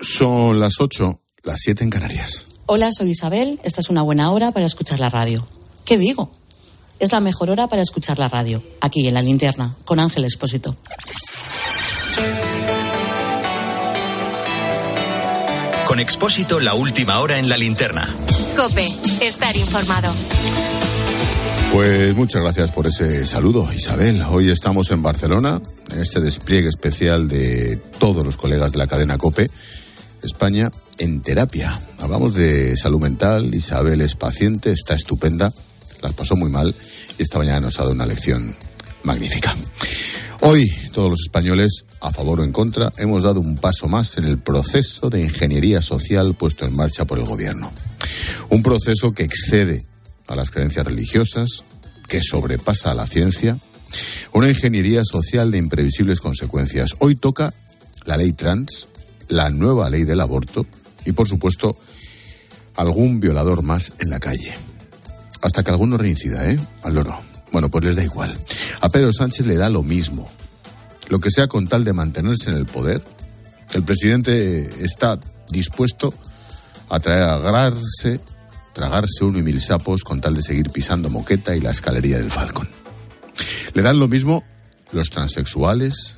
Son las 8, las 7 en Canarias. Hola, soy Isabel. Esta es una buena hora para escuchar la radio. ¿Qué digo? Es la mejor hora para escuchar la radio, aquí en la linterna, con Ángel Espósito. Con Expósito, la última hora en la linterna. Cope, estar informado. Pues muchas gracias por ese saludo, Isabel. Hoy estamos en Barcelona, en este despliegue especial de todos los colegas de la cadena COPE. España en terapia. Hablamos de salud mental. Isabel es paciente, está estupenda, las pasó muy mal y esta mañana nos ha dado una lección magnífica. Hoy, todos los españoles, a favor o en contra, hemos dado un paso más en el proceso de ingeniería social puesto en marcha por el Gobierno. Un proceso que excede a las creencias religiosas, que sobrepasa a la ciencia, una ingeniería social de imprevisibles consecuencias. Hoy toca la ley trans, la nueva ley del aborto y, por supuesto, algún violador más en la calle. Hasta que alguno reincida, ¿eh? Al loro. Bueno, pues les da igual. A Pedro Sánchez le da lo mismo. Lo que sea con tal de mantenerse en el poder, el presidente está dispuesto a tragarse, tragarse uno y mil sapos con tal de seguir pisando moqueta y la escalería del Falcón. Le dan lo mismo los transexuales,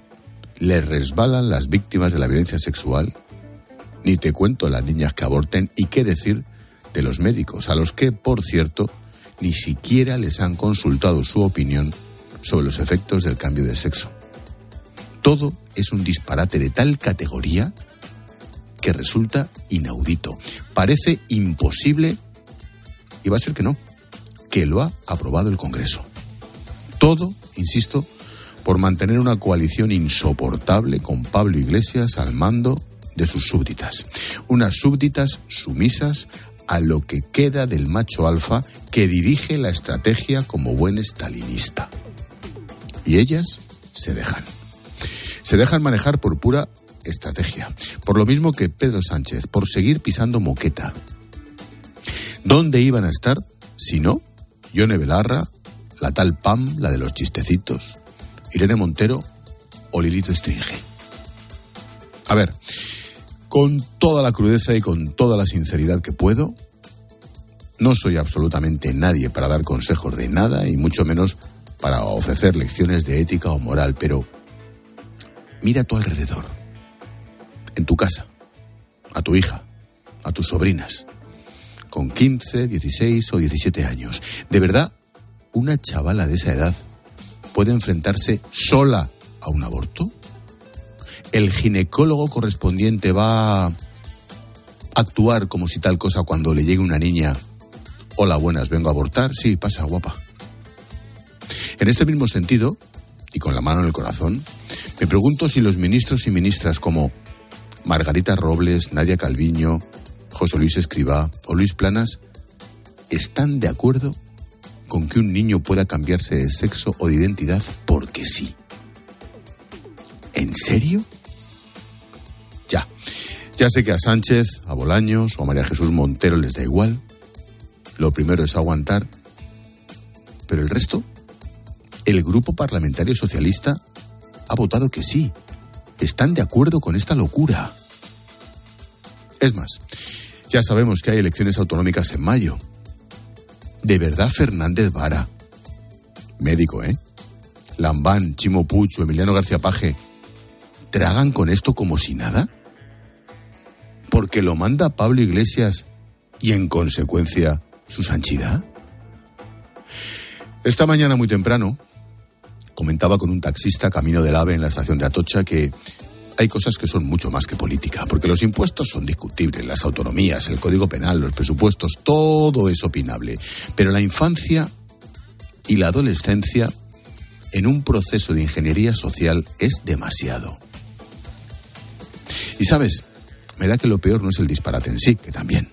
le resbalan las víctimas de la violencia sexual, ni te cuento las niñas que aborten y qué decir de los médicos, a los que, por cierto, ni siquiera les han consultado su opinión sobre los efectos del cambio de sexo. Todo es un disparate de tal categoría que resulta inaudito. Parece imposible, y va a ser que no, que lo ha aprobado el Congreso. Todo, insisto, por mantener una coalición insoportable con Pablo Iglesias al mando de sus súbditas. Unas súbditas sumisas a lo que queda del macho alfa que dirige la estrategia como buen estalinista. Y ellas se dejan. Se dejan manejar por pura estrategia. Por lo mismo que Pedro Sánchez, por seguir pisando moqueta. ¿Dónde iban a estar si no? Yone Belarra, la tal Pam, la de los chistecitos, Irene Montero o Lilito Stringe. A ver, con toda la crudeza y con toda la sinceridad que puedo, no soy absolutamente nadie para dar consejos de nada y mucho menos para ofrecer lecciones de ética o moral, pero mira a tu alrededor, en tu casa, a tu hija, a tus sobrinas, con 15, 16 o 17 años. ¿De verdad una chavala de esa edad puede enfrentarse sola a un aborto? ¿El ginecólogo correspondiente va a actuar como si tal cosa cuando le llegue una niña? Hola, buenas, vengo a abortar. Sí, pasa, guapa. En este mismo sentido, y con la mano en el corazón, me pregunto si los ministros y ministras como Margarita Robles, Nadia Calviño, José Luis Escribá o Luis Planas están de acuerdo con que un niño pueda cambiarse de sexo o de identidad porque sí. ¿En serio? Ya. Ya sé que a Sánchez, a Bolaños o a María Jesús Montero les da igual. Lo primero es aguantar. Pero el resto, el grupo parlamentario socialista ha votado que sí. Están de acuerdo con esta locura. Es más, ya sabemos que hay elecciones autonómicas en mayo. ¿De verdad Fernández Vara? Médico, ¿eh? Lambán, Chimo Pucho, Emiliano García Paje, ¿tragan con esto como si nada? ¿Porque lo manda Pablo Iglesias y en consecuencia su sanchidad? Esta mañana muy temprano comentaba con un taxista camino del AVE en la estación de Atocha que hay cosas que son mucho más que política, porque los impuestos son discutibles, las autonomías, el código penal, los presupuestos, todo es opinable. Pero la infancia y la adolescencia en un proceso de ingeniería social es demasiado. Y sabes, me da que lo peor no es el disparate en sí, que también.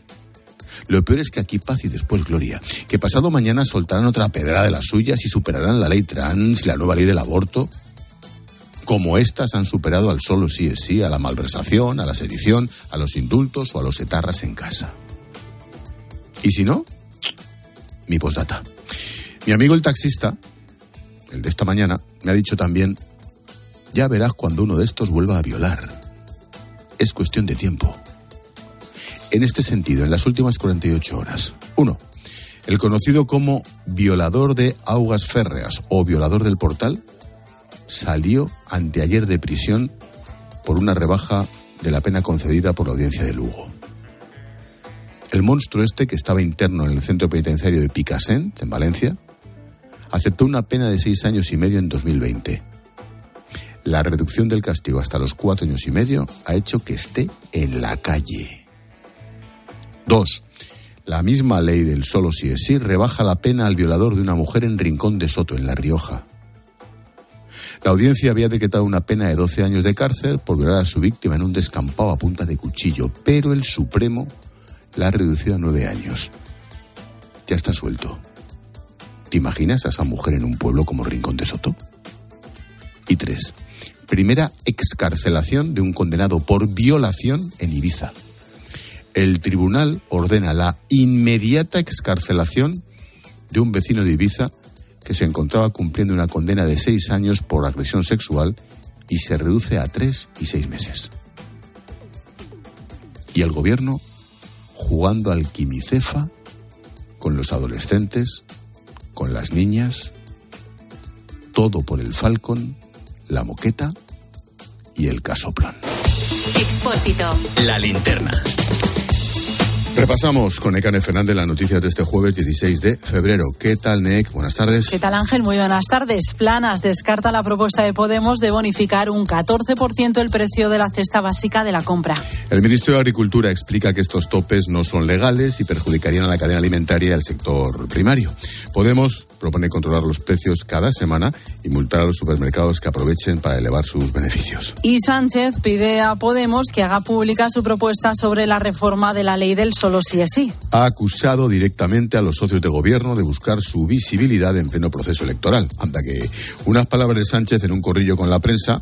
Lo peor es que aquí paz y después gloria. Que pasado mañana soltarán otra pedra de las suyas y superarán la ley trans la nueva ley del aborto como éstas han superado al solo sí es sí, a la malversación, a la sedición, a los indultos o a los etarras en casa. Y si no, mi postdata. Mi amigo el taxista, el de esta mañana, me ha dicho también, ya verás cuando uno de estos vuelva a violar. es cuestión de tiempo. En este sentido, en las últimas 48 horas, uno, el conocido como violador de aguas férreas o violador del portal salió anteayer de prisión por una rebaja de la pena concedida por la audiencia de Lugo. El monstruo este, que estaba interno en el centro penitenciario de Picassent, en Valencia, aceptó una pena de seis años y medio en 2020. La reducción del castigo hasta los cuatro años y medio ha hecho que esté en la calle. Dos, la misma ley del solo si es sí rebaja la pena al violador de una mujer en Rincón de Soto, en La Rioja. La audiencia había decretado una pena de 12 años de cárcel por violar a su víctima en un descampado a punta de cuchillo, pero el Supremo la ha reducido a nueve años. Ya está suelto. ¿Te imaginas a esa mujer en un pueblo como Rincón de Soto? Y tres, primera excarcelación de un condenado por violación en Ibiza. El tribunal ordena la inmediata excarcelación de un vecino de Ibiza que se encontraba cumpliendo una condena de seis años por agresión sexual y se reduce a tres y seis meses. Y el gobierno jugando al quimicefa con los adolescentes, con las niñas, todo por el Falcon, la moqueta y el casoplón. Expósito. La linterna. Repasamos con Ekane Fernández las noticias de este jueves 16 de febrero. ¿Qué tal, Nek? Buenas tardes. ¿Qué tal, Ángel? Muy buenas tardes. Planas descarta la propuesta de Podemos de bonificar un 14% el precio de la cesta básica de la compra. El ministro de Agricultura explica que estos topes no son legales y perjudicarían a la cadena alimentaria y al sector primario. Podemos propone controlar los precios cada semana y multar a los supermercados que aprovechen para elevar sus beneficios. Y Sánchez pide a Podemos que haga pública su propuesta sobre la reforma de la ley del solo sí es sí. Ha acusado directamente a los socios de gobierno de buscar su visibilidad en pleno proceso electoral. Anda que unas palabras de Sánchez en un corrillo con la prensa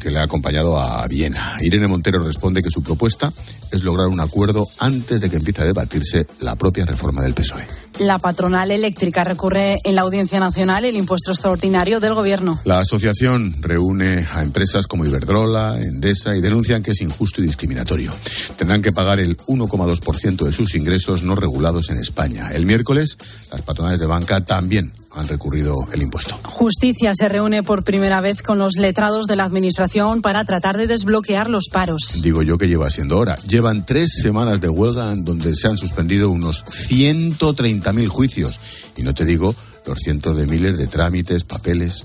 que le ha acompañado a Viena. Irene Montero responde que su propuesta es lograr un acuerdo antes de que empiece a debatirse la propia reforma del PSOE. La patronal eléctrica recurre en la Audiencia Nacional el impuesto extraordinario del Gobierno. La asociación reúne a empresas como Iberdrola, Endesa y denuncian que es injusto y discriminatorio. Tendrán que pagar el 1,2% de sus ingresos no regulados en España. El miércoles, las patronales de banca también han recurrido el impuesto. Justicia se reúne por primera vez con los letrados de la Administración para tratar de desbloquear los paros. Digo yo que lleva siendo hora. Llevan tres semanas de huelga en donde se han suspendido unos 130.000 juicios. Y no te digo los cientos de miles de trámites, papeles.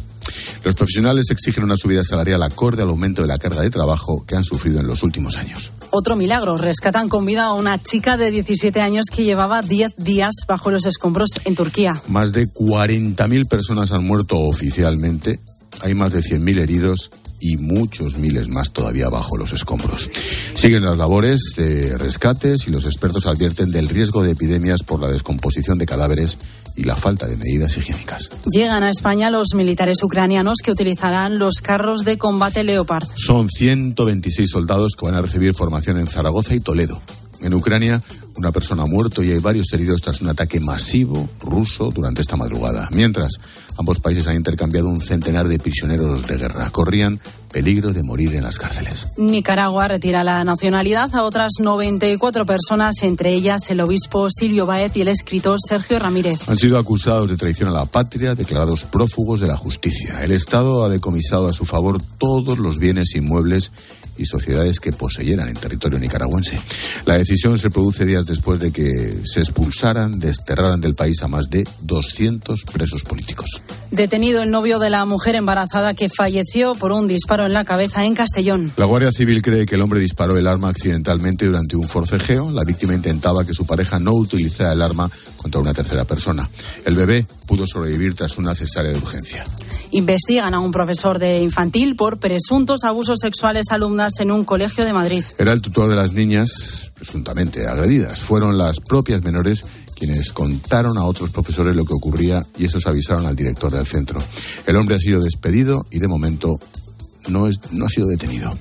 Los profesionales exigen una subida salarial acorde al aumento de la carga de trabajo que han sufrido en los últimos años. Otro milagro, rescatan con vida a una chica de 17 años que llevaba 10 días bajo los escombros en Turquía. Más de 40.000 personas han muerto oficialmente, hay más de 100.000 heridos y muchos miles más todavía bajo los escombros. Siguen las labores de rescates y los expertos advierten del riesgo de epidemias por la descomposición de cadáveres y la falta de medidas higiénicas. Llegan a España los militares ucranianos que utilizarán los carros de combate Leopard. Son 126 soldados que van a recibir formación en Zaragoza y Toledo. En Ucrania, una persona ha muerto y hay varios heridos tras un ataque masivo ruso durante esta madrugada. Mientras, ambos países han intercambiado un centenar de prisioneros de guerra. Corrían peligro de morir en las cárceles. Nicaragua retira la nacionalidad a otras 94 personas, entre ellas el obispo Silvio Baez y el escritor Sergio Ramírez. Han sido acusados de traición a la patria, declarados prófugos de la justicia. El Estado ha decomisado a su favor todos los bienes inmuebles y sociedades que poseyeran en territorio nicaragüense. La decisión se produce días después de que se expulsaran, desterraran del país a más de 200 presos políticos. Detenido el novio de la mujer embarazada que falleció por un disparo en la cabeza en Castellón. La Guardia Civil cree que el hombre disparó el arma accidentalmente durante un forcejeo. La víctima intentaba que su pareja no utilizara el arma contra una tercera persona. El bebé pudo sobrevivir tras una cesárea de urgencia. Investigan a un profesor de infantil por presuntos abusos sexuales a alumnas en un colegio de Madrid. Era el tutor de las niñas presuntamente agredidas. Fueron las propias menores quienes contaron a otros profesores lo que ocurría y esos avisaron al director del centro. El hombre ha sido despedido y de momento no, es, no ha sido detenido.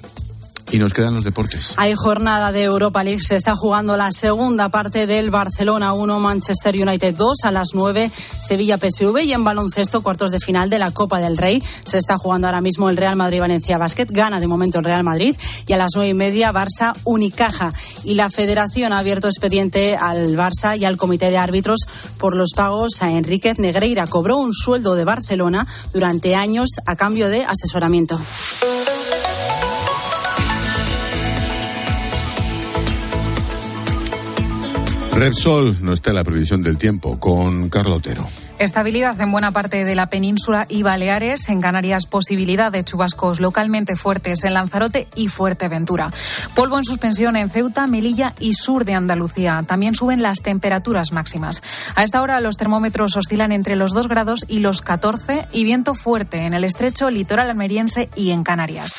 Y nos quedan los deportes. Hay jornada de Europa League. Se está jugando la segunda parte del Barcelona 1, Manchester United 2 a las 9, Sevilla PSV y en baloncesto cuartos de final de la Copa del Rey. Se está jugando ahora mismo el Real Madrid Valencia Basket. Gana de momento el Real Madrid y a las nueve y media Barça Unicaja. Y la Federación ha abierto expediente al Barça y al Comité de Árbitros por los pagos a Enríquez Negreira. Cobró un sueldo de Barcelona durante años a cambio de asesoramiento. Repsol no está en la previsión del tiempo con Carlos Otero. Estabilidad en buena parte de la península y Baleares. En Canarias, posibilidad de chubascos localmente fuertes en Lanzarote y Fuerteventura. Polvo en suspensión en Ceuta, Melilla y sur de Andalucía. También suben las temperaturas máximas. A esta hora, los termómetros oscilan entre los 2 grados y los 14 y viento fuerte en el estrecho litoral almeriense y en Canarias.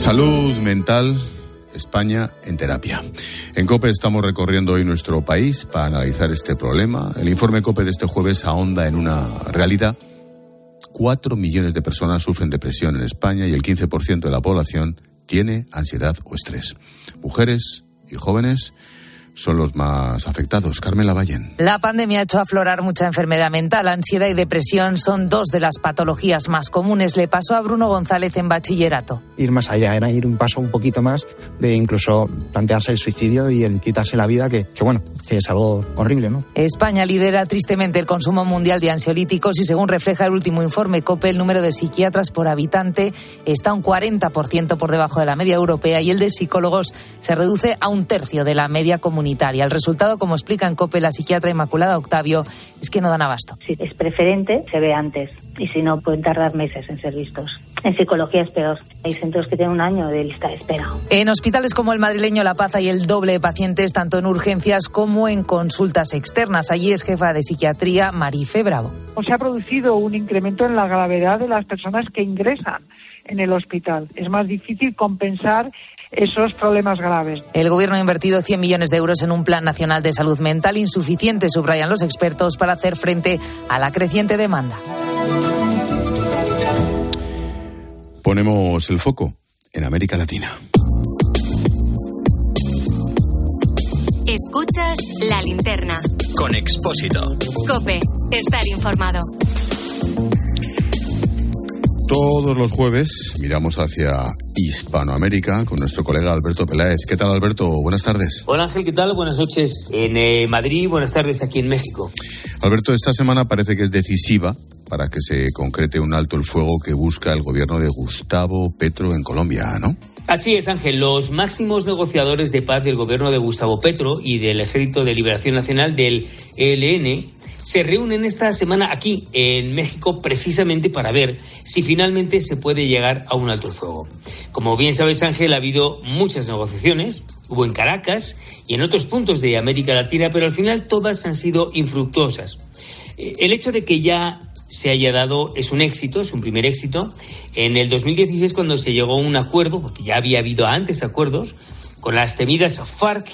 Salud mental, España en terapia. En COPE estamos recorriendo hoy nuestro país para analizar este problema. El informe COPE de este jueves ahonda en una realidad. Cuatro millones de personas sufren depresión en España y el 15% de la población tiene ansiedad o estrés. Mujeres y jóvenes son los más afectados. Carmen Lavallén. La pandemia ha hecho aflorar mucha enfermedad mental. Ansiedad y depresión son dos de las patologías más comunes. Le pasó a Bruno González en bachillerato. Ir más allá, era ir un paso un poquito más de incluso plantearse el suicidio y el quitarse la vida, que, que bueno, que es algo horrible, ¿no? España lidera tristemente el consumo mundial de ansiolíticos y según refleja el último informe COPE, el número de psiquiatras por habitante está un 40% por debajo de la media europea y el de psicólogos se reduce a un tercio de la media comunitaria. El resultado, como explica en COPE la psiquiatra Inmaculada Octavio, es que no dan abasto. Si es preferente, se ve antes y si no, pueden tardar meses en ser vistos. En psicología es peor. Hay centros que tienen un año de lista de espera. En hospitales como el madrileño La Paz hay el doble de pacientes, tanto en urgencias como en consultas externas. Allí es jefa de psiquiatría Marife Bravo. Se ha producido un incremento en la gravedad de las personas que ingresan en el hospital. Es más difícil compensar esos problemas graves. El gobierno ha invertido 100 millones de euros en un plan nacional de salud mental insuficiente, subrayan los expertos, para hacer frente a la creciente demanda. Ponemos el foco en América Latina. Escuchas la linterna. Con Expósito. Cope, estar informado. Todos los jueves miramos hacia Hispanoamérica con nuestro colega Alberto Peláez. ¿Qué tal, Alberto? Buenas tardes. Hola Ángel, ¿qué tal? Buenas noches en eh, Madrid, buenas tardes aquí en México. Alberto, esta semana parece que es decisiva para que se concrete un alto el fuego que busca el gobierno de Gustavo Petro en Colombia, ¿no? Así es, Ángel. Los máximos negociadores de paz del gobierno de Gustavo Petro y del Ejército de Liberación Nacional del ELN se reúnen esta semana aquí en México precisamente para ver si finalmente se puede llegar a un alto fuego. Como bien sabes, Ángel, ha habido muchas negociaciones, hubo en Caracas y en otros puntos de América Latina, pero al final todas han sido infructuosas. Eh, el hecho de que ya se haya dado es un éxito, es un primer éxito. En el 2016, cuando se llegó a un acuerdo, porque ya había habido antes acuerdos, con las temidas FARC,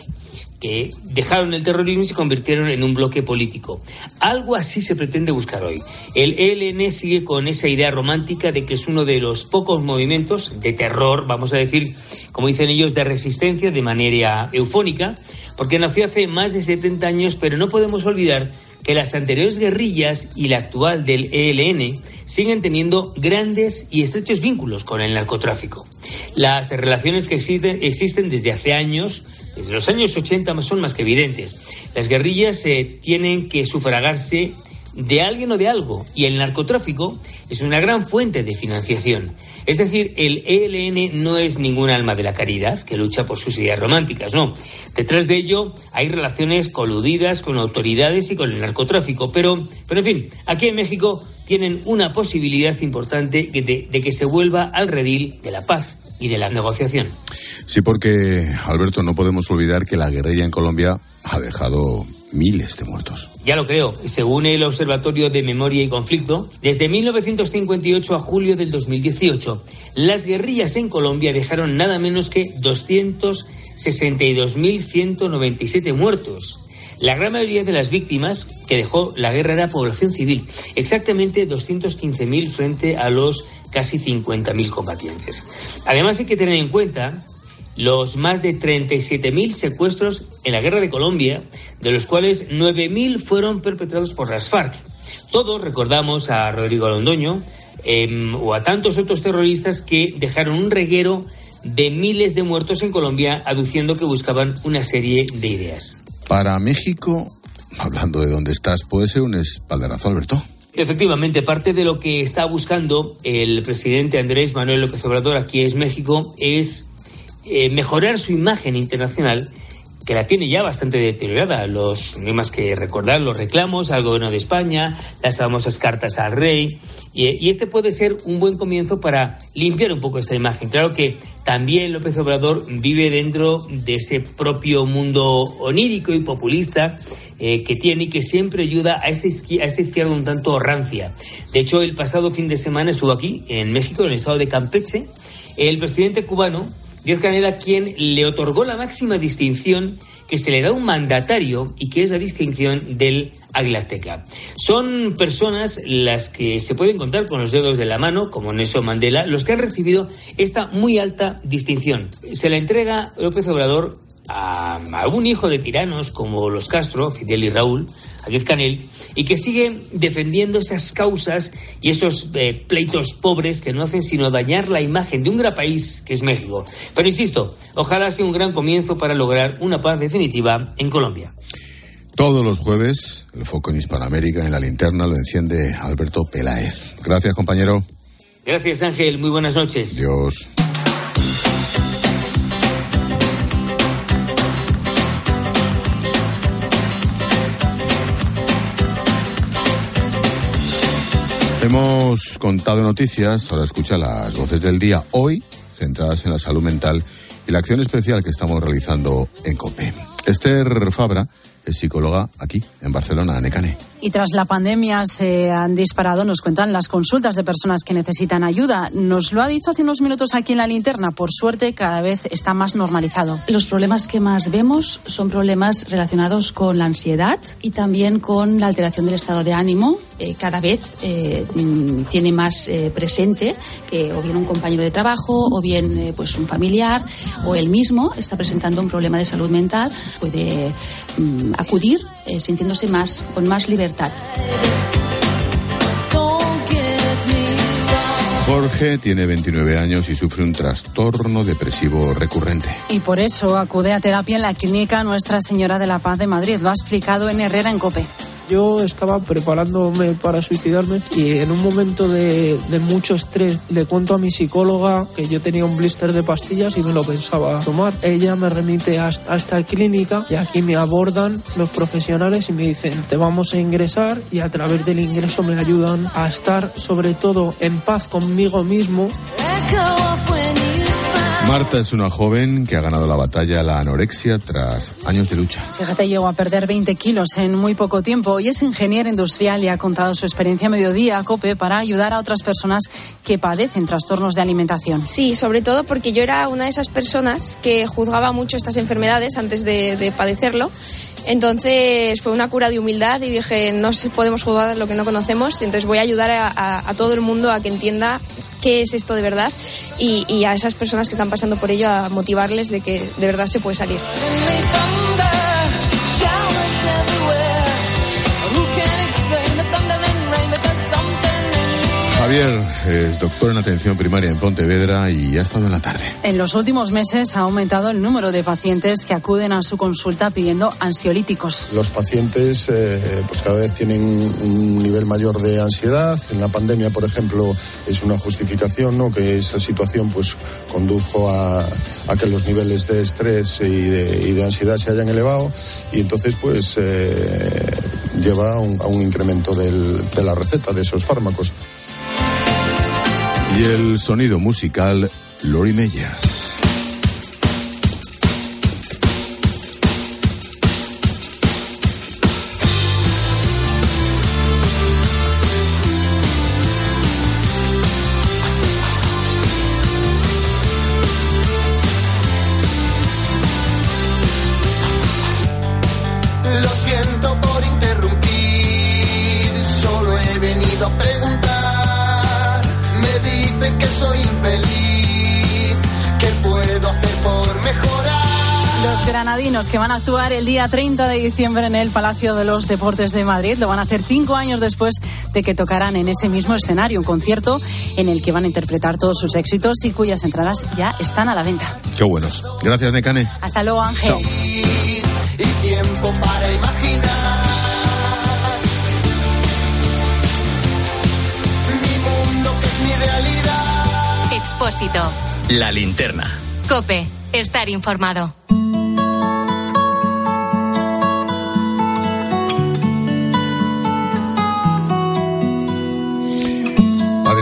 que dejaron el terrorismo y se convirtieron en un bloque político. Algo así se pretende buscar hoy. El ELN sigue con esa idea romántica de que es uno de los pocos movimientos de terror, vamos a decir, como dicen ellos, de resistencia de manera eufónica, porque nació hace más de 70 años, pero no podemos olvidar que las anteriores guerrillas y la actual del ELN siguen teniendo grandes y estrechos vínculos con el narcotráfico. Las relaciones que existen, existen desde hace años, desde los años 80, son más que evidentes. Las guerrillas eh, tienen que sufragarse de alguien o de algo, y el narcotráfico es una gran fuente de financiación. Es decir, el ELN no es ningún alma de la caridad que lucha por sus ideas románticas, no. Detrás de ello hay relaciones coludidas con autoridades y con el narcotráfico, pero, pero en fin, aquí en México tienen una posibilidad importante de, de que se vuelva al redil de la paz y de la negociación. Sí, porque, Alberto, no podemos olvidar que la guerrilla en Colombia ha dejado miles de muertos. Ya lo creo. Según el Observatorio de Memoria y Conflicto, desde 1958 a julio del 2018, las guerrillas en Colombia dejaron nada menos que 262.197 muertos. La gran mayoría de las víctimas que dejó la guerra era población civil, exactamente 215.000 frente a los casi 50.000 combatientes. Además hay que tener en cuenta los más de 37.000 secuestros en la guerra de Colombia, de los cuales 9.000 fueron perpetrados por las FARC. Todos recordamos a Rodrigo Londoño em, o a tantos otros terroristas que dejaron un reguero de miles de muertos en Colombia, aduciendo que buscaban una serie de ideas. Para México, hablando de dónde estás, puede ser un espaldarazo, Alberto. Efectivamente, parte de lo que está buscando el presidente Andrés Manuel López Obrador aquí es México es eh, mejorar su imagen internacional, que la tiene ya bastante deteriorada. Los, no hay más que recordar los reclamos al gobierno de España, las famosas cartas al rey, y, este puede ser un buen comienzo para limpiar un poco esa imagen. Claro que también López Obrador vive dentro de ese propio mundo onírico y populista eh, que tiene y que siempre ayuda a ese, a ese izquierda un tanto rancia. De hecho, el pasado fin de semana estuvo aquí, en México, en el estado de Campeche, el presidente cubano Díaz Canela quien le otorgó la máxima distinción que se le da un mandatario y que es la distinción del Águila Son personas las que se pueden contar con los dedos de la mano, como Nelson Mandela, los que han recibido esta muy alta distinción. Se la entrega López Obrador a algún hijo de tiranos como los Castro, Fidel y Raúl, Díaz Canel, y que sigue defendiendo esas causas y esos eh, pleitos pobres que no hacen sino dañar la imagen de un gran país que es México. Pero insisto, ojalá sea un gran comienzo para lograr una paz definitiva en Colombia. Todos los jueves, el foco en Hispanoamérica en la linterna lo enciende Alberto Peláez. Gracias, compañero. Gracias, Ángel. Muy buenas noches. Dios. Hemos contado noticias, ahora escucha las voces del día, hoy centradas en la salud mental y la acción especial que estamos realizando en COPE. Esther Fabra es psicóloga aquí, en Barcelona, Necane. Y tras la pandemia se han disparado, nos cuentan, las consultas de personas que necesitan ayuda. Nos lo ha dicho hace unos minutos aquí en la linterna. Por suerte, cada vez está más normalizado. Los problemas que más vemos son problemas relacionados con la ansiedad y también con la alteración del estado de ánimo. Eh, cada vez eh, mm, tiene más eh, presente que o bien un compañero de trabajo o bien pues un familiar o él mismo está presentando un problema de salud mental. Puede mm, acudir sintiéndose más con más libertad Jorge tiene 29 años y sufre un trastorno depresivo recurrente. Y por eso acude a terapia en la clínica Nuestra Señora de la Paz de Madrid. Lo ha explicado en Herrera en Cope. Yo estaba preparándome para suicidarme y en un momento de, mucho estrés le cuento a mi psicóloga que yo tenía un blister de pastillas y me lo pensaba tomar. Ella me remite a, a esta clínica y aquí me abordan los profesionales y me dicen te vamos a ingresar y a través del ingreso me ayudan a estar sobre todo en paz conmigo mismo. Marta es una joven que ha ganado la batalla a la anorexia tras años de lucha. Fíjate, llegó a perder 20 kilos en muy poco tiempo y es ingeniera industrial y ha contado su experiencia a mediodía a COPE para ayudar a otras personas que padecen trastornos de alimentación. Sí, sobre todo porque yo era una de esas personas que juzgaba mucho estas enfermedades antes de, padecerlo. Entonces fue una cura de humildad y dije, no podemos juzgar lo que no conocemos, entonces voy a ayudar a, a todo el mundo a que entienda qué es esto de verdad y, y a esas personas que están pasando por ello a motivarles de que de verdad se puede salir. Javier es doctor en atención primaria en Pontevedra y ha estado en la tarde. En los últimos meses ha aumentado el número de pacientes que acuden a su consulta pidiendo ansiolíticos. Los pacientes eh, pues cada vez tienen un nivel mayor de ansiedad. En la pandemia, por ejemplo, es una justificación ¿no? que esa situación pues condujo a, que los niveles de estrés y de, ansiedad se hayan elevado y entonces pues eh, lleva a un, a un incremento del, de la receta de esos fármacos. Y el sonido musical, Lori Meyers. Que van a actuar el día 30 de diciembre en el Palacio de los Deportes de Madrid lo van a hacer cinco años después de que tocaran en ese mismo escenario, un concierto en el que van a interpretar todos sus éxitos y cuyas entradas ya están a la venta. Qué buenos. Gracias, Necane. Hasta luego, Ángel. Y tiempo para imaginar. Mi mundo que es mi realidad. Expósito. La linterna. Cope. Estar informado.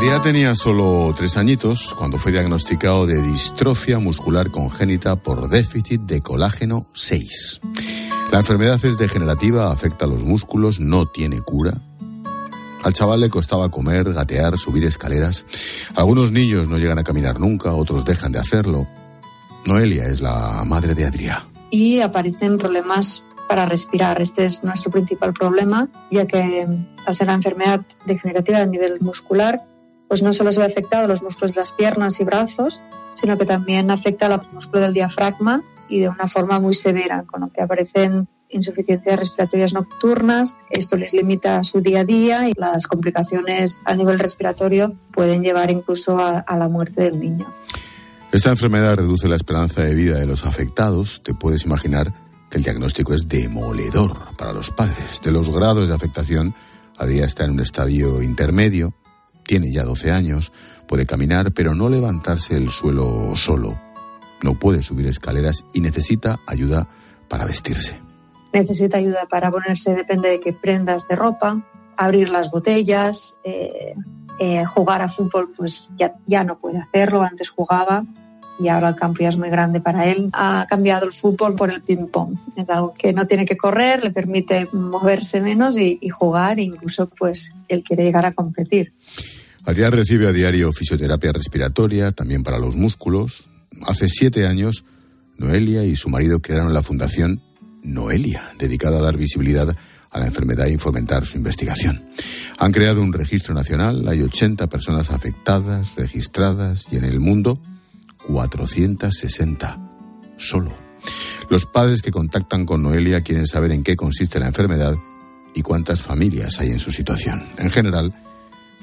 Adrián tenía solo tres añitos cuando fue diagnosticado de distrofia muscular congénita por déficit de colágeno 6. La enfermedad es degenerativa, afecta a los músculos, no tiene cura. Al chaval le costaba comer, gatear, subir escaleras. Algunos niños no llegan a caminar nunca, otros dejan de hacerlo. Noelia es la madre de Adrián. y aparecen problemas para respirar. Este es nuestro principal problema, ya que al ser una enfermedad degenerativa a nivel muscular, pues no solo se ve afectado los músculos de las piernas y brazos, sino que también afecta al músculo del diafragma y de una forma muy severa, con lo que aparecen insuficiencias respiratorias nocturnas. Esto les limita su día a día y las complicaciones a nivel respiratorio pueden llevar incluso a, a la muerte del niño. Esta enfermedad reduce la esperanza de vida de los afectados. Te puedes imaginar que el diagnóstico es demoledor para los padres. De los grados de afectación, Adrián está en un estadio intermedio, tiene ya 12 años, puede caminar, pero no levantarse del suelo solo. No puede subir escaleras y necesita ayuda para vestirse. necesita ayuda para ponerse, depende de qué prendas de ropa, abrir las botellas, eh, eh, jugar a fútbol, pues ya, ya no puede hacerlo, antes jugaba y ahora el campo ya es muy grande para él. Ha cambiado el fútbol por el ping-pong, es algo que no tiene que correr, le permite moverse menos y, y jugar, incluso pues él quiere llegar a competir. Adrián recibe a diario fisioterapia respiratoria, también para los músculos. Hace siete años, Noelia y su marido crearon la fundación Noelia, dedicada a dar visibilidad a la enfermedad y fomentar su investigación. Han creado un registro nacional, hay 80 personas afectadas, registradas y en el mundo 460 solo. Los padres que contactan con Noelia quieren saber en qué consiste la enfermedad y cuántas familias hay en su situación. En general,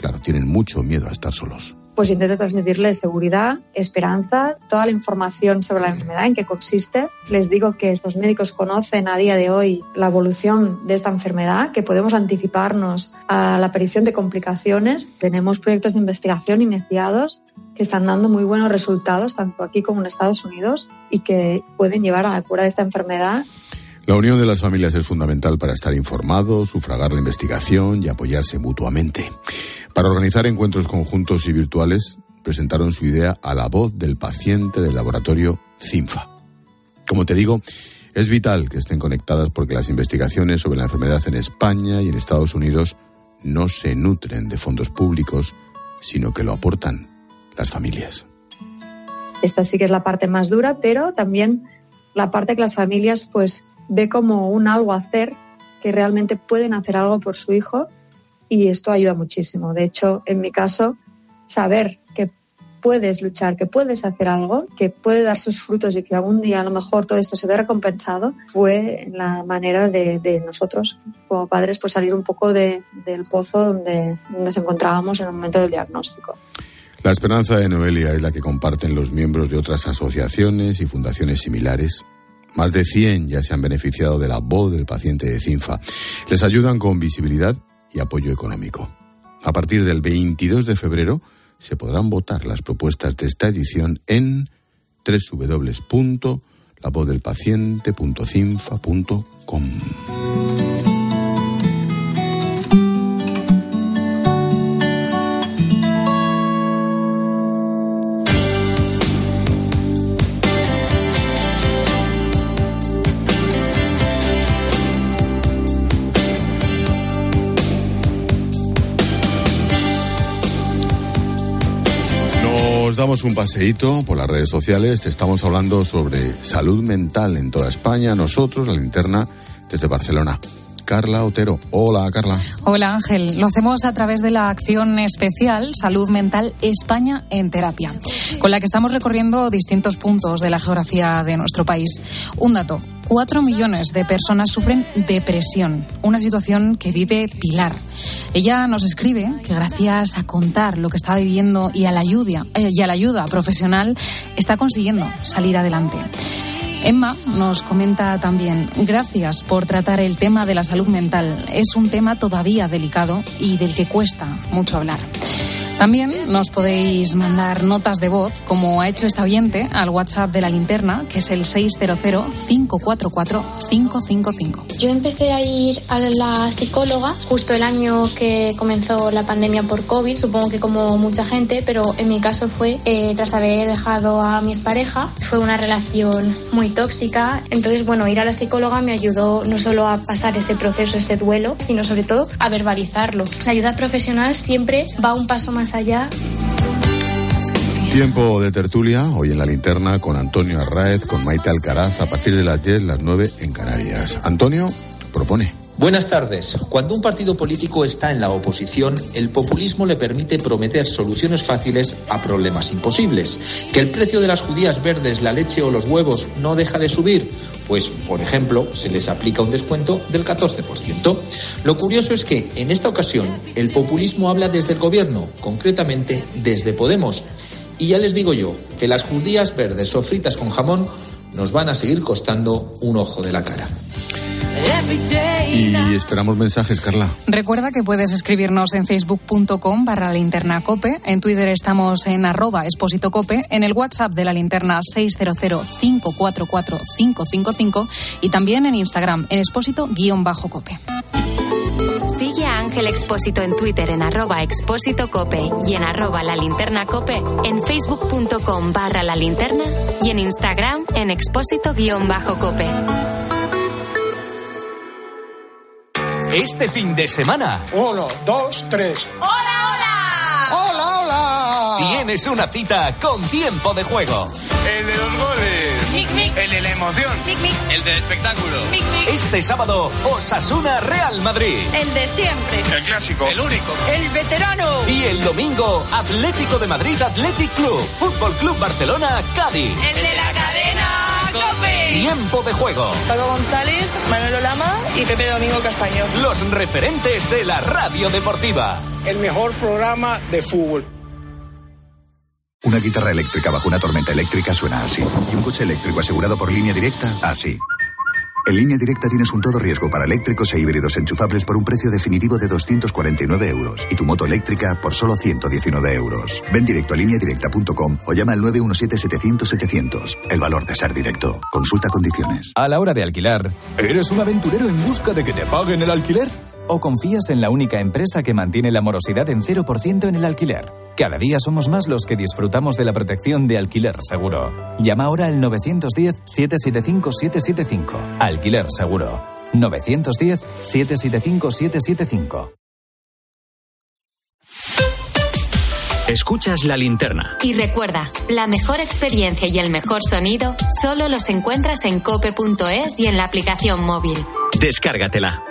claro, tienen mucho miedo a estar solos. Pues intento transmitirles seguridad, esperanza, toda la información sobre la enfermedad, en qué consiste. Les digo que estos médicos conocen a día de hoy la evolución de esta enfermedad, que podemos anticiparnos a la aparición de complicaciones. Tenemos proyectos de investigación iniciados que están dando muy buenos resultados, tanto aquí como en Estados Unidos, y que pueden llevar a la cura de esta enfermedad La unión de las familias es fundamental para estar informados, sufragar la investigación y apoyarse mutuamente. Para organizar encuentros conjuntos y virtuales, presentaron su idea a la voz del paciente del laboratorio CINFA. Como te digo, es vital que estén conectadas porque las investigaciones sobre la enfermedad en España y en Estados Unidos no se nutren de fondos públicos, sino que lo aportan las familias. Esta sí que es la parte más dura, pero también la parte que las familias pues ve como un algo hacer, que realmente pueden hacer algo por su hijo y esto ayuda muchísimo. De hecho, en mi caso, saber que puedes luchar, que puedes hacer algo, que puede dar sus frutos y que algún día a lo mejor todo esto se ve recompensado, fue la manera de, nosotros como padres pues salir un poco de- del pozo donde nos encontrábamos en el momento del diagnóstico. La esperanza de Noelia es la que comparten los miembros de otras asociaciones y fundaciones similares. Más de 100 ya se han beneficiado de la voz del paciente de CINFA. Les ayudan con visibilidad y apoyo económico. A partir del 22 de febrero se podrán votar las propuestas de esta edición en www.lavozdelpaciente.cinfa.com. damos un paseíto por las redes sociales. Te estamos hablando sobre salud mental en toda España. Nosotros, la linterna, desde Barcelona. Carla Otero. Hola, Carla. Hola, Ángel. Lo hacemos a través de la acción especial Salud Mental España en Terapia, con la que estamos recorriendo distintos puntos de la geografía de nuestro país. Un dato. Cuatro millones de personas sufren depresión, una situación que vive Pilar. Ella nos escribe que gracias a contar lo que está viviendo y a la ayuda, eh, y a la ayuda profesional está consiguiendo salir adelante. Emma nos comenta también, gracias por tratar el tema de la salud mental. Es un tema todavía delicado y del que cuesta mucho hablar. También nos podéis mandar notas de voz, como ha hecho esta oyente, al WhatsApp de la linterna, que es el 600-544-555. Yo empecé a ir a la psicóloga justo el año que comenzó la pandemia por COVID, supongo que como mucha gente, pero en mi caso fue eh, tras haber dejado a mi expareja. Fue una relación muy tóxica, entonces bueno, ir a la psicóloga me ayudó no solo a pasar ese proceso, ese duelo, sino sobre todo a verbalizarlo. La ayuda profesional siempre va un paso más allá. Tiempo de tertulia, hoy en la linterna con Antonio Arraez, con Maite Alcaraz, a partir de las 10, las 9 en Canarias. Antonio propone. Buenas tardes. Cuando un partido político está en la oposición, el populismo le permite prometer soluciones fáciles a problemas imposibles. Que el precio de las judías verdes, la leche o los huevos no deja de subir, pues, por ejemplo, se les aplica un descuento del 14%. Lo curioso es que, en esta ocasión, el populismo habla desde el gobierno, concretamente desde Podemos. Y ya les digo yo que las judías verdes sofritas con jamón nos van a seguir costando un ojo de la cara. Y esperamos mensajes, Carla. Recuerda que puedes escribirnos en facebook.com barra linterna cope, en Twitter estamos en arroba expósito cope, en el WhatsApp de la linterna 600-544-555 y también en Instagram en expósito guion bajo cope. Sigue a Ángel Expósito en Twitter en arroba expósito cope y en arroba la linterna cope, en facebook.com barra la linterna y en Instagram en expósito guion bajo cope. Este fin de semana. Uno, dos, tres. ¡Hola, hola! ¡Hola, hola! Tienes una cita con tiempo de juego. El de los goles. Mic, mic. El de la emoción. Mic, mic. El del espectáculo. Mic, mic. Este sábado, Osasuna Real Madrid. El de siempre. El clásico. El único. El veterano. Y el domingo, Atlético de Madrid Athletic Club. Fútbol Club Barcelona Cádiz. El de la cadena. Cope. Tiempo de juego. Paco González, Manuel Lama y Pepe Domingo Castaño. Los referentes de la radio deportiva. El mejor programa de fútbol. Una guitarra eléctrica bajo una tormenta eléctrica suena así. Y un coche eléctrico asegurado por línea directa, así. En línea directa tienes un todo riesgo para eléctricos e híbridos enchufables por un precio definitivo de 249 euros y tu moto eléctrica por solo 119 euros. Ven directo a lineadirecta.com o llama al 917-700-700. El valor de ser directo. Consulta condiciones. A la hora de alquilar, ¿eres un aventurero en busca de que te paguen el alquiler? ¿O confías en la única empresa que mantiene la morosidad en 0% en el alquiler? Cada día somos más los que disfrutamos de la protección de alquiler seguro. Llama ahora al 910-775-775. Alquiler seguro. 910-775-775. Escuchas la linterna. Y recuerda, la mejor experiencia y el mejor sonido solo los encuentras en cope.es y en la aplicación móvil. Descárgatela.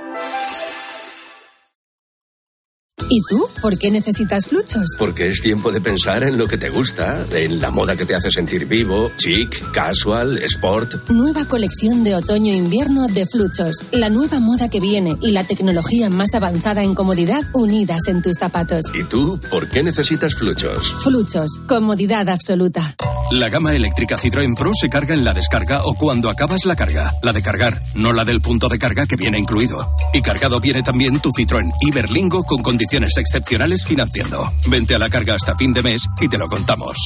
¿Y tú? ¿Por qué necesitas fluchos? Porque es tiempo de pensar en lo que te gusta, en la moda que te hace sentir vivo, chic, casual, sport. Nueva colección de otoño-invierno de fluchos. La nueva moda que viene y la tecnología más avanzada en comodidad unidas en tus zapatos. ¿Y tú? ¿Por qué necesitas fluchos? Fluchos. Comodidad absoluta. La gama eléctrica Citroën Pro se carga en la descarga o cuando acabas la carga. La de cargar, no la del punto de carga que viene incluido. Y cargado viene también tu Citroën Iberlingo con condiciones excepcionales financiando. Vente a la carga hasta fin de mes y te lo contamos.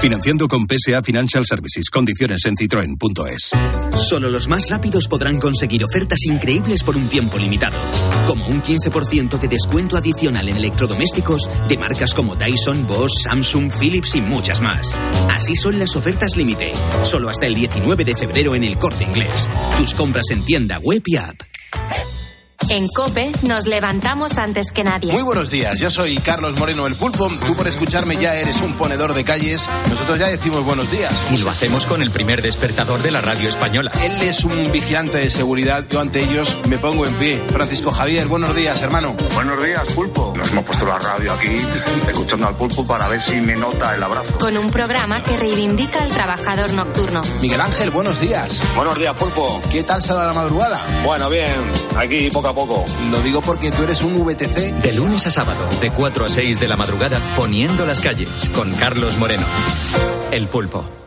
Financiando con PSA Financial Services. Condiciones en citroen.es. Solo los más rápidos podrán conseguir ofertas increíbles por un tiempo limitado. Como un 15% de descuento adicional en electrodomésticos de marcas como Dyson, Bosch, Samsung, Philips y muchas más. Así son las ofertas límite. Solo hasta el 19 de febrero en el corte inglés. Tus compras en tienda web y app. En Cope nos levantamos antes que nadie. Muy buenos días, yo soy Carlos Moreno el Pulpo. Tú por escucharme ya eres un ponedor de calles. Nosotros ya decimos buenos días. Y lo hacemos con el primer despertador de la radio española. Él es un vigilante de seguridad. Yo ante ellos me pongo en pie. Francisco Javier, buenos días, hermano. Buenos días, Pulpo. Nos hemos puesto la radio aquí escuchando al Pulpo para ver si me nota el abrazo. Con un programa que reivindica al trabajador nocturno. Miguel Ángel, buenos días. Buenos días, Pulpo. ¿Qué tal se va la madrugada? Bueno, bien. Aquí poco a poco. Lo digo porque tú eres un VTC. De lunes a sábado, de 4 a 6 de la madrugada, poniendo las calles con Carlos Moreno. El pulpo.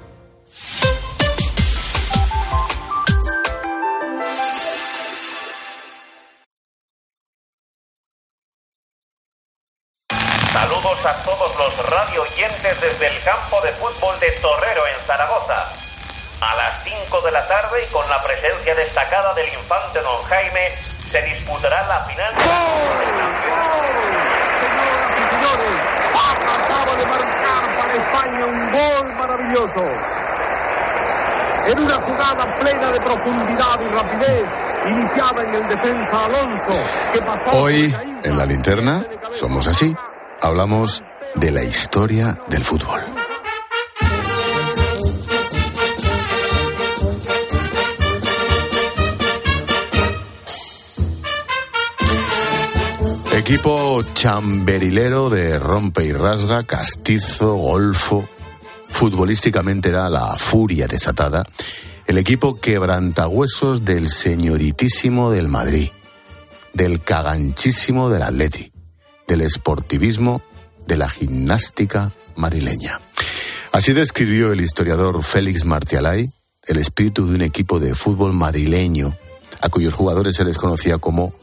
A las 5 de la tarde y con la presencia destacada del infante don Jaime, se disputará la final. Acaba de marcar para España un gol maravilloso. En una jugada plena de profundidad y rapidez, iniciada en el defensa Alonso, que pasó. Hoy, en la linterna, somos así. Hablamos de la historia del fútbol. Equipo chamberilero de rompe y rasga, castizo, golfo. Futbolísticamente era la furia desatada. El equipo quebrantahuesos del señoritísimo del Madrid, del caganchísimo del Atleti, del esportivismo de la gimnástica madrileña. Así describió el historiador Félix Martialay el espíritu de un equipo de fútbol madrileño a cuyos jugadores se les conocía como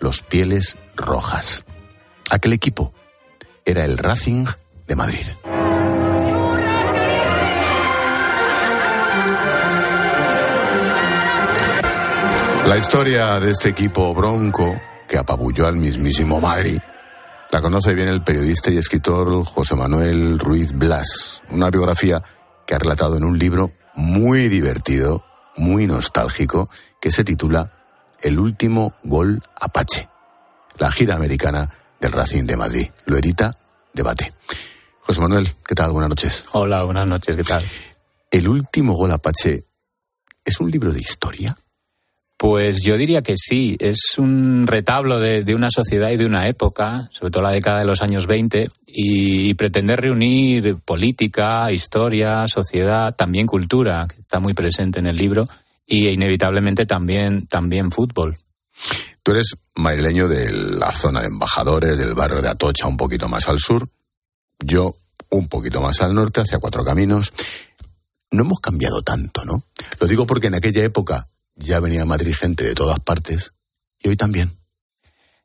los Pieles Rojas. Aquel equipo era el Racing de Madrid. La historia de este equipo bronco que apabulló al mismísimo Madrid la conoce bien el periodista y escritor José Manuel Ruiz Blas, una biografía que ha relatado en un libro muy divertido, muy nostálgico, que se titula El último gol Apache, la gira americana del Racing de Madrid. Lo edita Debate. José Manuel, ¿qué tal? Buenas noches. Hola, buenas noches, ¿qué tal? El último gol Apache es un libro de historia. Pues yo diría que sí, es un retablo de, de, una sociedad y de una época, sobre todo la década de los años 20, y, y, pretende reunir política, historia, sociedad, también cultura, que está muy presente en el libro, y inevitablemente también, también fútbol. Tú eres madrileño de la zona de embajadores, del barrio de Atocha, un poquito más al sur, yo un poquito más al norte, hacia Cuatro Caminos. No hemos cambiado tanto, ¿no? Lo digo porque en aquella época ya venía a Madrid gente de todas partes y hoy también.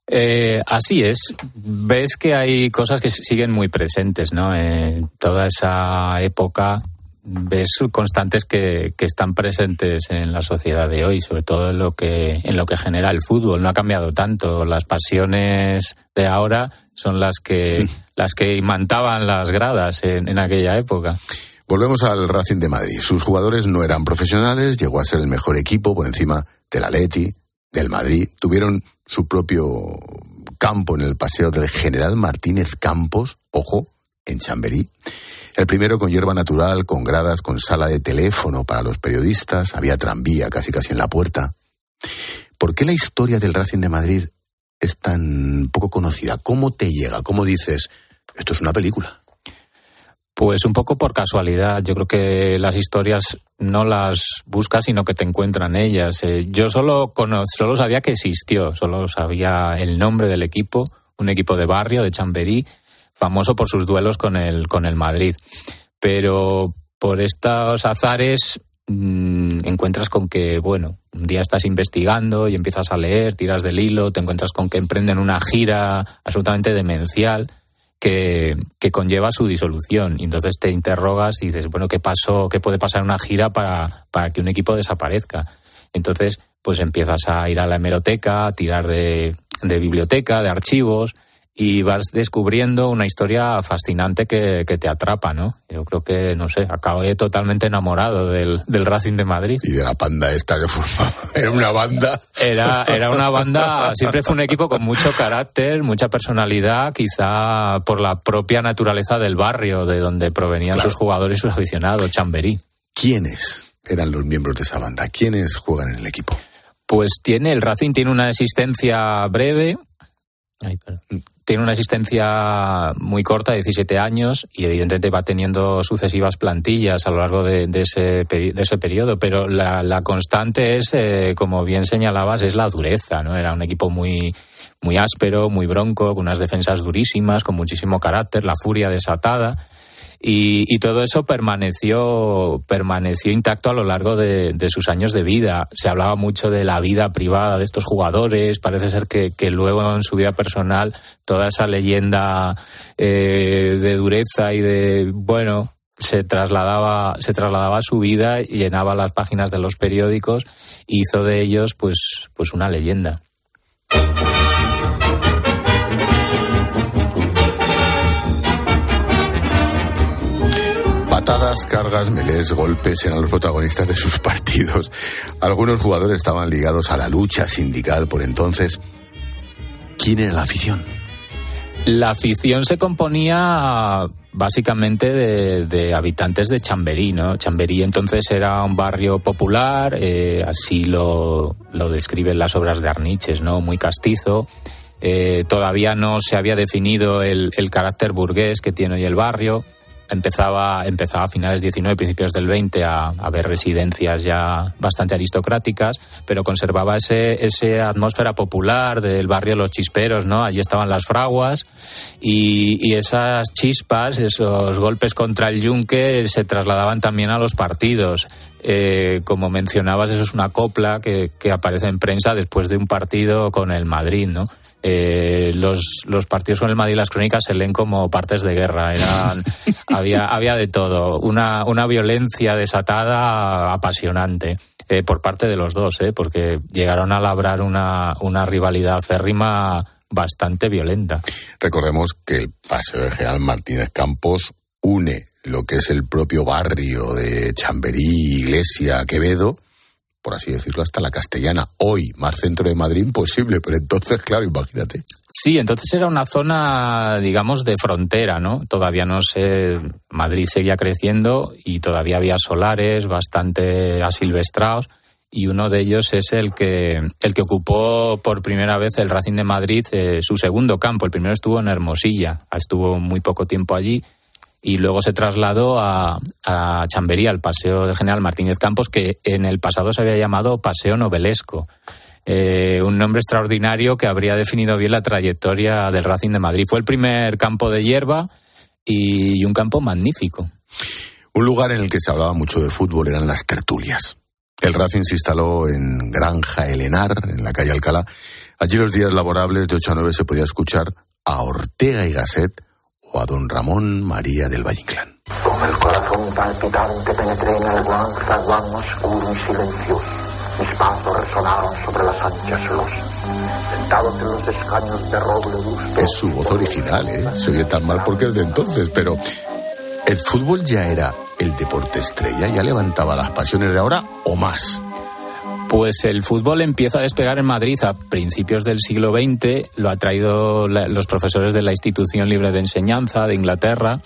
Eh, así es. Ves que hay cosas que siguen muy presentes, ¿no? En toda esa época ves constantes que, que, están presentes en la sociedad de hoy, sobre todo en lo que en lo que genera el fútbol. No ha cambiado tanto. Las pasiones de ahora son las que sí. las que imantaban las gradas en, en aquella época. Volvemos al Racing de Madrid. Sus jugadores no eran profesionales, llegó a ser el mejor equipo por encima del Atleti, del Madrid. Tuvieron su propio campo en el paseo del General Martínez Campos, ojo, en Chamberí. El primero con hierba natural, con gradas, con sala de teléfono para los periodistas, había tranvía casi casi en la puerta. ¿Por qué la historia del Racing de Madrid es tan poco conocida? ¿Cómo te llega? ¿Cómo dices, esto es una película? Pues un poco por casualidad. Yo creo que las historias no las buscas, sino que te encuentran ellas. Eh, yo solo, solo sabía que existió, solo sabía el nombre del equipo, un equipo de barrio, de Chamberí, famoso por sus duelos con el, con el Madrid. Pero por estos azares mmm, encuentras con que, bueno, un día estás investigando y empiezas a leer, tiras del hilo, te encuentras con que emprenden una gira absolutamente demencial que, que, conlleva su disolución. Y entonces te interrogas y dices, bueno, ¿qué pasó? ¿Qué puede pasar en una gira para, para que un equipo desaparezca? Entonces, pues empiezas a ir a la hemeroteca, a tirar de, de biblioteca, de archivos, y vas descubriendo una historia fascinante que, que, te atrapa, ¿no? Yo creo que, no sé, acabé totalmente enamorado del, del Racing de Madrid. Y de la panda esta que formaba. Era una banda. Era, era una banda, siempre fue un equipo con mucho carácter, mucha personalidad, quizá por la propia naturaleza del barrio de donde provenían claro. sus jugadores y sus aficionados, Chamberí. ¿Quiénes eran los miembros de esa banda? ¿Quiénes juegan en el equipo? Pues tiene, el Racing tiene una existencia breve, Ay, tiene una existencia muy corta, 17 años, y evidentemente va teniendo sucesivas plantillas a lo largo de, ese, de ese, periodo, pero la, la constante es, eh, como bien señalabas, es la dureza, ¿no? Era un equipo muy, muy áspero, muy bronco, con unas defensas durísimas, con muchísimo carácter, la furia desatada. Y, y, todo eso permaneció, permaneció intacto a lo largo de, sus años de vida. Se hablaba mucho de la vida privada de estos jugadores. Parece ser que, luego en su vida personal toda esa leyenda eh, de dureza y de, bueno, se trasladaba, se trasladaba a su vida llenaba las páginas de los periódicos hizo de ellos pues, pues una leyenda. Patadas, cargas, melés, golpes eran los protagonistas de sus partidos. Algunos jugadores estaban ligados a la lucha sindical por entonces. ¿Quién era la afición? La afición se componía básicamente de, habitantes de Chamberí, ¿no? Chamberí entonces era un barrio popular, eh, así lo, lo, describen las obras de Arniches, ¿no? Muy castizo. Eh, todavía no se había definido el carácter burgués que tiene hoy el barrio empezaba, empezaba a finales 19, principios del 20 a, haber residencias ya bastante aristocráticas, pero conservaba ese, ese atmósfera popular del barrio Los Chisperos, ¿no? Allí estaban las fraguas y, y esas chispas, esos golpes contra el yunque se trasladaban también a los partidos. Eh, como mencionabas, eso es una copla que, que aparece en prensa después de un partido con el Madrid, ¿no? Eh, los, los partidos con el Madrid y las crónicas se leen como partes de guerra. Eran, había, había de todo. Una, una violencia desatada apasionante. Eh, por parte de los dos, eh, porque llegaron a labrar una, una rivalidad acérrima bastante violenta. Recordemos que el Paseo de General Martínez Campos une lo que es el propio barrio de Chamberí, Iglesia, Quevedo, por así decirlo, hasta la castellana. Hoy, más centro de Madrid, imposible, pero entonces, claro, imagínate. Sí, entonces era una zona, digamos, de frontera, ¿no? Todavía no sé, Madrid seguía creciendo y todavía había solares bastante asilvestrados y uno de ellos es el que, el que ocupó por primera vez el Racing de Madrid eh, su segundo campo. El primero estuvo en Hermosilla, estuvo muy poco tiempo allí y luego se trasladó a, a Chamberí, al Paseo del General Martínez Campos, que en el pasado se había llamado Paseo Novelesco. Eh, un nombre extraordinario que habría definido bien la trayectoria del Racing de Madrid. Fue el primer campo de hierba y, un campo magnífico. Un lugar en el que se hablaba mucho de fútbol eran las tertulias. El Racing se instaló en Granja Elenar, en la calle Alcalá. Allí los días laborables de 8 a 9 se podía escuchar a Ortega y Gasset o a don Ramón María del Valle Inclán. Con el corazón palpitante penetré en el gran zaguán oscuro y silencioso. Mis pasos resonaron sobre las anchas losas. Sentado entre los escaños de roble gusto. Es su voz original, ¿eh? Se oye tan mal porque es de entonces, pero ¿el fútbol ya era el deporte estrella? ¿Ya levantaba las pasiones de ahora o más? Pues el fútbol empieza a despegar en Madrid a principios del siglo XX, lo ha traído los profesores de la Institución Libre de Enseñanza de Inglaterra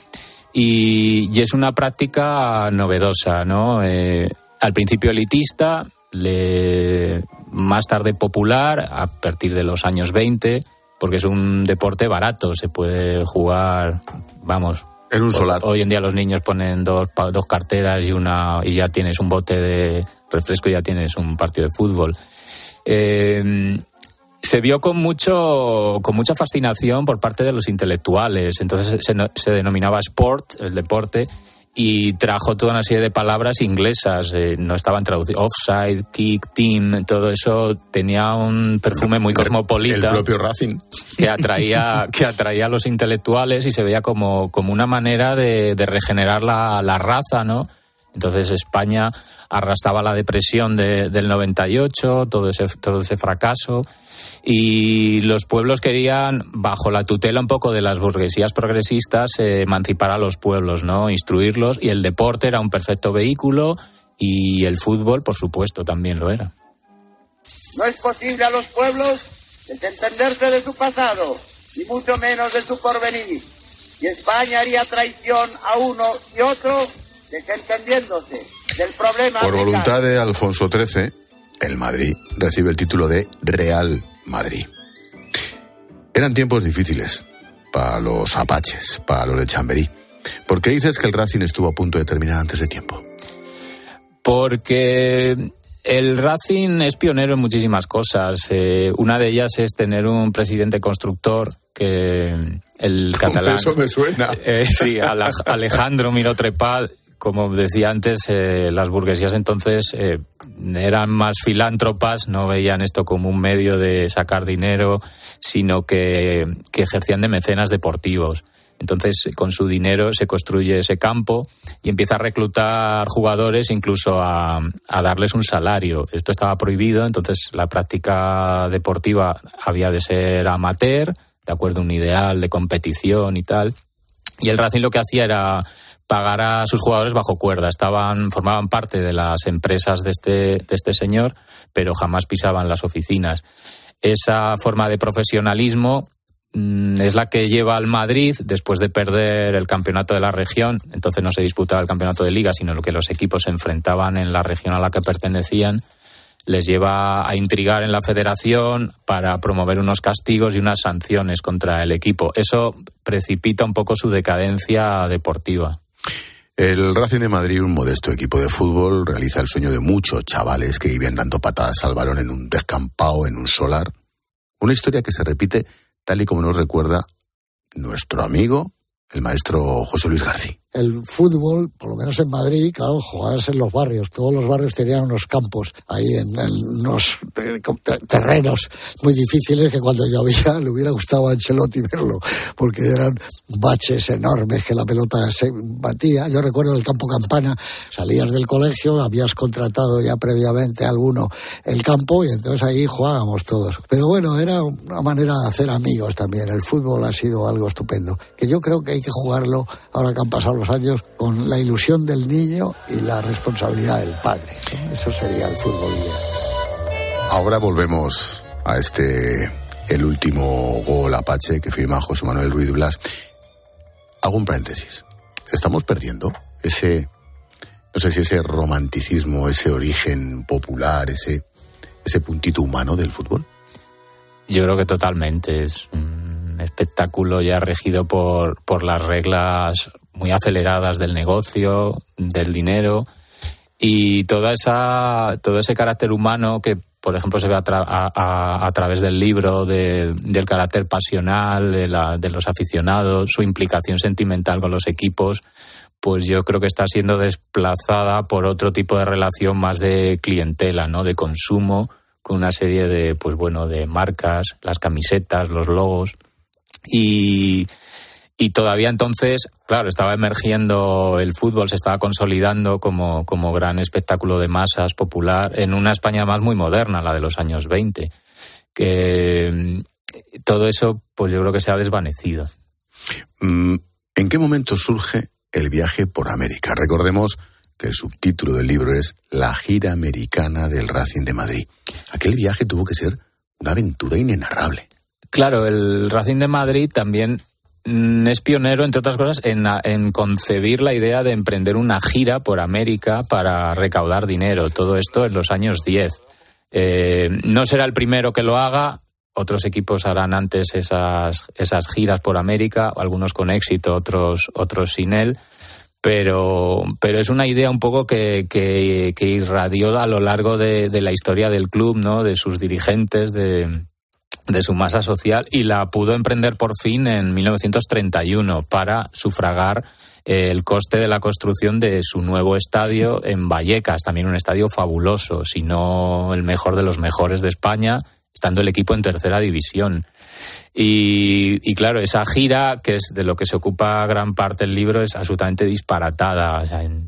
y, y es una práctica novedosa, ¿no? Eh, al principio elitista, le, más tarde popular, a partir de los años 20, porque es un deporte barato, se puede jugar, vamos, en un solar. Hoy en día los niños ponen dos, dos carteras y una y ya tienes un bote de refresco ya tienes un partido de fútbol. Eh, se vio con mucho con mucha fascinación por parte de los intelectuales. Entonces se, se denominaba sport, el deporte, y trajo toda una serie de palabras inglesas. Eh, no estaban traducidas. Offside, kick, team, todo eso tenía un perfume muy cosmopolita. El propio Racing. Que atraía, que atraía a los intelectuales y se veía como, como una manera de, de regenerar la, la, raza, ¿no? Entonces España arrastraba la depresión de, del 98, todo ese, todo ese fracaso. Y los pueblos querían, bajo la tutela un poco de las burguesías progresistas, emancipar a los pueblos, ¿no? Instruirlos. Y el deporte era un perfecto vehículo y el fútbol, por supuesto, también lo era. No es posible a los pueblos desentenderse de su pasado, ni mucho menos de su porvenir. Y España haría traición a uno y otro desentendiéndose del problema. Por africano. voluntad de Alfonso XIII, el Madrid recibe el título de Real Madrid. Eran tiempos difíciles para los apaches, para los de Chamberí. ¿Por qué dices que el Racing estuvo a punto de terminar antes de tiempo? Porque el Racing es pionero en muchísimas cosas. Eh, una de ellas es tener un presidente constructor que el catalán. Eso me suena. Eh, sí, Alejandro Mirotrepad, como decía antes, eh, las burguesías entonces eh, eran más filántropas, no veían esto como un medio de sacar dinero, sino que, que ejercían de mecenas deportivos. Entonces, con su dinero se construye ese campo y empieza a reclutar jugadores, incluso a, a darles un salario. Esto estaba prohibido, entonces la práctica deportiva había de ser amateur, de acuerdo a un ideal de competición y tal. Y el Racing lo que hacía era pagar a sus jugadores bajo cuerda. Estaban, formaban parte de las empresas de este, de este señor, pero jamás pisaban las oficinas. Esa forma de profesionalismo mm, es la que lleva al Madrid después de perder el campeonato de la región. Entonces no se disputaba el campeonato de liga, sino lo que los equipos se enfrentaban en la región a la que pertenecían. Les lleva a intrigar en la federación para promover unos castigos y unas sanciones contra el equipo. Eso precipita un poco su decadencia deportiva. El Racing de Madrid, un modesto equipo de fútbol, realiza el sueño de muchos chavales que viven dando patadas al balón en un descampado, en un solar. Una historia que se repite tal y como nos recuerda nuestro amigo, el maestro José Luis García. El fútbol, por lo menos en Madrid, claro, jugabas en los barrios. Todos los barrios tenían unos campos ahí en, unos eh, te- terrenos muy difíciles que cuando llovía le hubiera gustado a Ancelotti verlo, porque eran baches enormes que la pelota se batía. Yo recuerdo el campo Campana, salías del colegio, habías contratado ya previamente a alguno el campo y entonces ahí jugábamos todos. Pero bueno, era una manera de hacer amigos también. El fútbol ha sido algo estupendo, que yo creo que hay que jugarlo ahora que han pasado los años con la ilusión del niño y la responsabilidad del padre. ¿no? Eso sería el fútbol ideal. Ahora volvemos a este, el último gol Apache que firma José Manuel Ruiz Blas. Hago un paréntesis. Estamos perdiendo ese, no sé si ese romanticismo, ese origen popular, ese, ese puntito humano del fútbol. Yo creo que totalmente. Es un espectáculo ya regido por, por las reglas muy aceleradas del negocio, del dinero y toda esa, todo ese carácter humano que, por ejemplo, se ve a, a través del libro, de- del carácter pasional de, la- de los aficionados, su implicación sentimental con los equipos, pues yo creo que está siendo desplazada por otro tipo de relación más de clientela, ¿no? De consumo, con una serie de, pues bueno, de marcas, las camisetas, los logos. Y, y todavía entonces, claro, estaba emergiendo el fútbol, se estaba consolidando como, como gran espectáculo de masas popular en una España más muy moderna, la de los años 20. Que mm, todo eso, pues yo creo que se ha desvanecido. Mm, ¿En qué momento surge el viaje por América? Recordemos que el subtítulo del libro es La gira americana del Racing de Madrid. Aquel viaje tuvo que ser una aventura inenarrable. Claro, el Racing de Madrid también es pionero, entre otras cosas, en, concebir la idea de emprender una gira por América para recaudar dinero. Todo esto en los años 10. Eh, no será el primero que lo haga. Otros equipos harán antes esas, esas giras por América, algunos con éxito, otros, otros sin él. Pero, pero es una idea un poco que, que, que irradió a lo largo de, de la historia del club, ¿no? de sus dirigentes, de, de su masa social y la pudo emprender por fin en 1931 para sufragar el coste de la construcción de su nuevo estadio en Vallecas, también un estadio fabuloso, si no el mejor de los mejores de España, estando el equipo en tercera división. Y, claro, esa gira, que es de lo que se ocupa gran parte del libro, es absolutamente disparatada. O sea, en-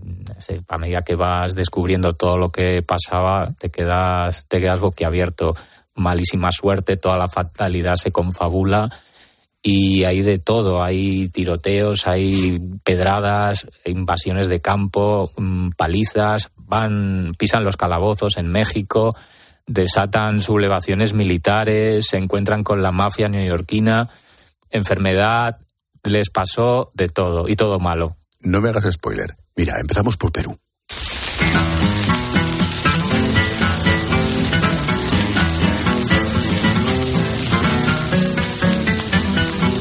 a medida que vas descubriendo todo lo que pasaba, te quedas, te quedas boquiabierto malísima suerte, toda la fatalidad se confabula y hay de todo, hay tiroteos, hay pedradas, invasiones de campo, mm, palizas, van, pisan los calabozos en México, desatan sublevaciones militares, se encuentran con la mafia neoyorquina, enfermedad, les pasó de todo y todo malo. No me hagas spoiler. Mira, empezamos por Perú.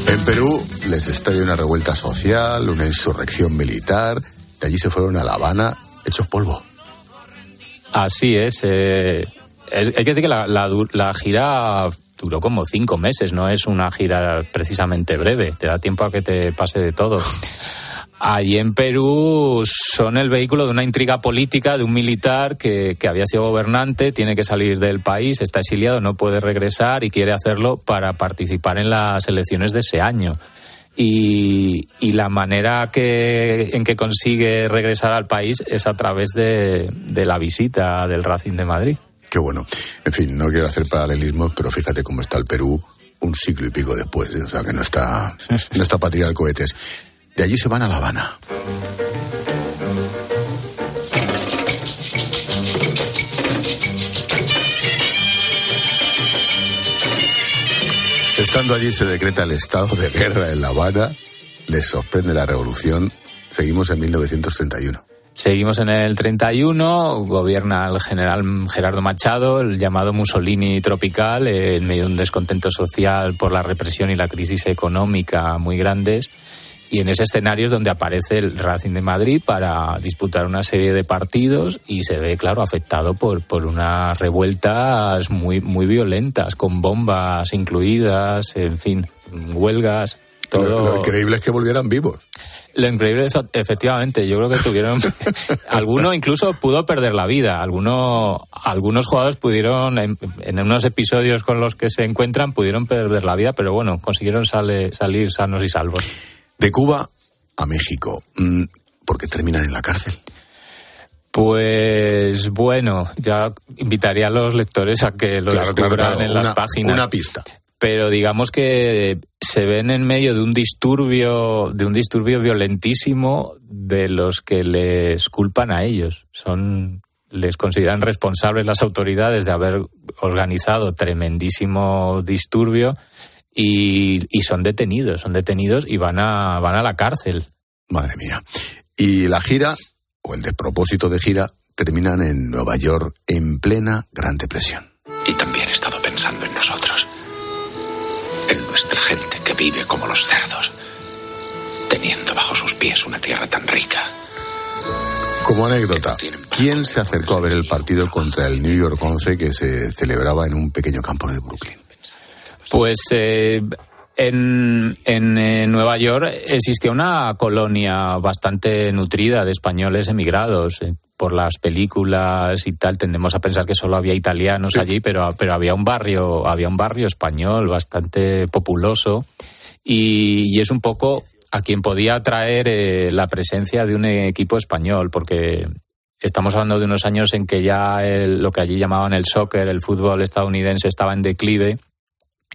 En Perú les estalla una revuelta social, una insurrección militar. De allí se fueron a La Habana hechos polvo. Así es. Eh, hay que decir que la, la, la, gira duró como cinco meses, no es una gira precisamente breve. Te da tiempo a que te pase de todo. Allí en Perú son el vehículo de una intriga política de un militar que, que, había sido gobernante, tiene que salir del país, está exiliado, no puede regresar y quiere hacerlo para participar en las elecciones de ese año. Y, y la manera que, en que consigue regresar al país es a través de, de la visita del Racing de Madrid. Qué bueno. En fin, no quiero hacer paralelismos, pero fíjate cómo está el Perú un siglo y pico después. ¿eh? O sea, que no está, no está para cohetes. De allí se van a La Habana. Estando allí se decreta el estado de guerra en La Habana, les sorprende la revolución, seguimos en 1931. Seguimos en el 31, gobierna el general Gerardo Machado, el llamado Mussolini tropical, en medio de un descontento social por la represión y la crisis económica muy grandes. Y en ese escenario es donde aparece el Racing de Madrid para disputar una serie de partidos y se ve, claro, afectado por, por unas revueltas muy, muy violentas, con bombas incluidas, en fin, huelgas. Todo... Lo, lo increíble es que volvieran vivos. Lo increíble es, efectivamente, yo creo que tuvieron, alguno incluso pudo perder la vida, alguno, algunos jugadores pudieron, en, en, unos episodios con los que se encuentran, pudieron perder la vida, pero bueno, consiguieron sale, salir sanos y salvos. De Cuba a México, mm, ¿por qué terminan en la cárcel? Pues bueno, ya invitaría a los lectores a que lo claro, descubran claro, claro. en una, las páginas. Una pista. Pero digamos que se ven en medio de un disturbio, de un disturbio violentísimo de los que les culpan a ellos. Son les consideran responsables las autoridades de haber organizado tremendísimo disturbio y, y, son detenidos, son detenidos y van a, van a la cárcel. Madre mía. Y la gira, o el despropósito de gira, terminan en Nueva York en plena Gran Depresión. Y también he estado pensando en nosotros, en nuestra gente que vive como los cerdos, teniendo bajo sus pies una tierra tan rica. Como anécdota, ¿quién se acercó a ver el partido contra el New York 11 que se celebraba en un pequeño campo de Brooklyn? Pues eh, en, en eh, Nueva York existía una colonia bastante nutrida de españoles emigrados. Eh, por las películas y tal, tendemos a pensar que solo había italianos sí. allí, pero, pero había un barrio, había un barrio español bastante populoso y, y es un poco a quien podía atraer eh, la presencia de un equipo español, porque estamos hablando de unos años en que ya el, lo que allí llamaban el soccer, el fútbol estadounidense, estaba en declive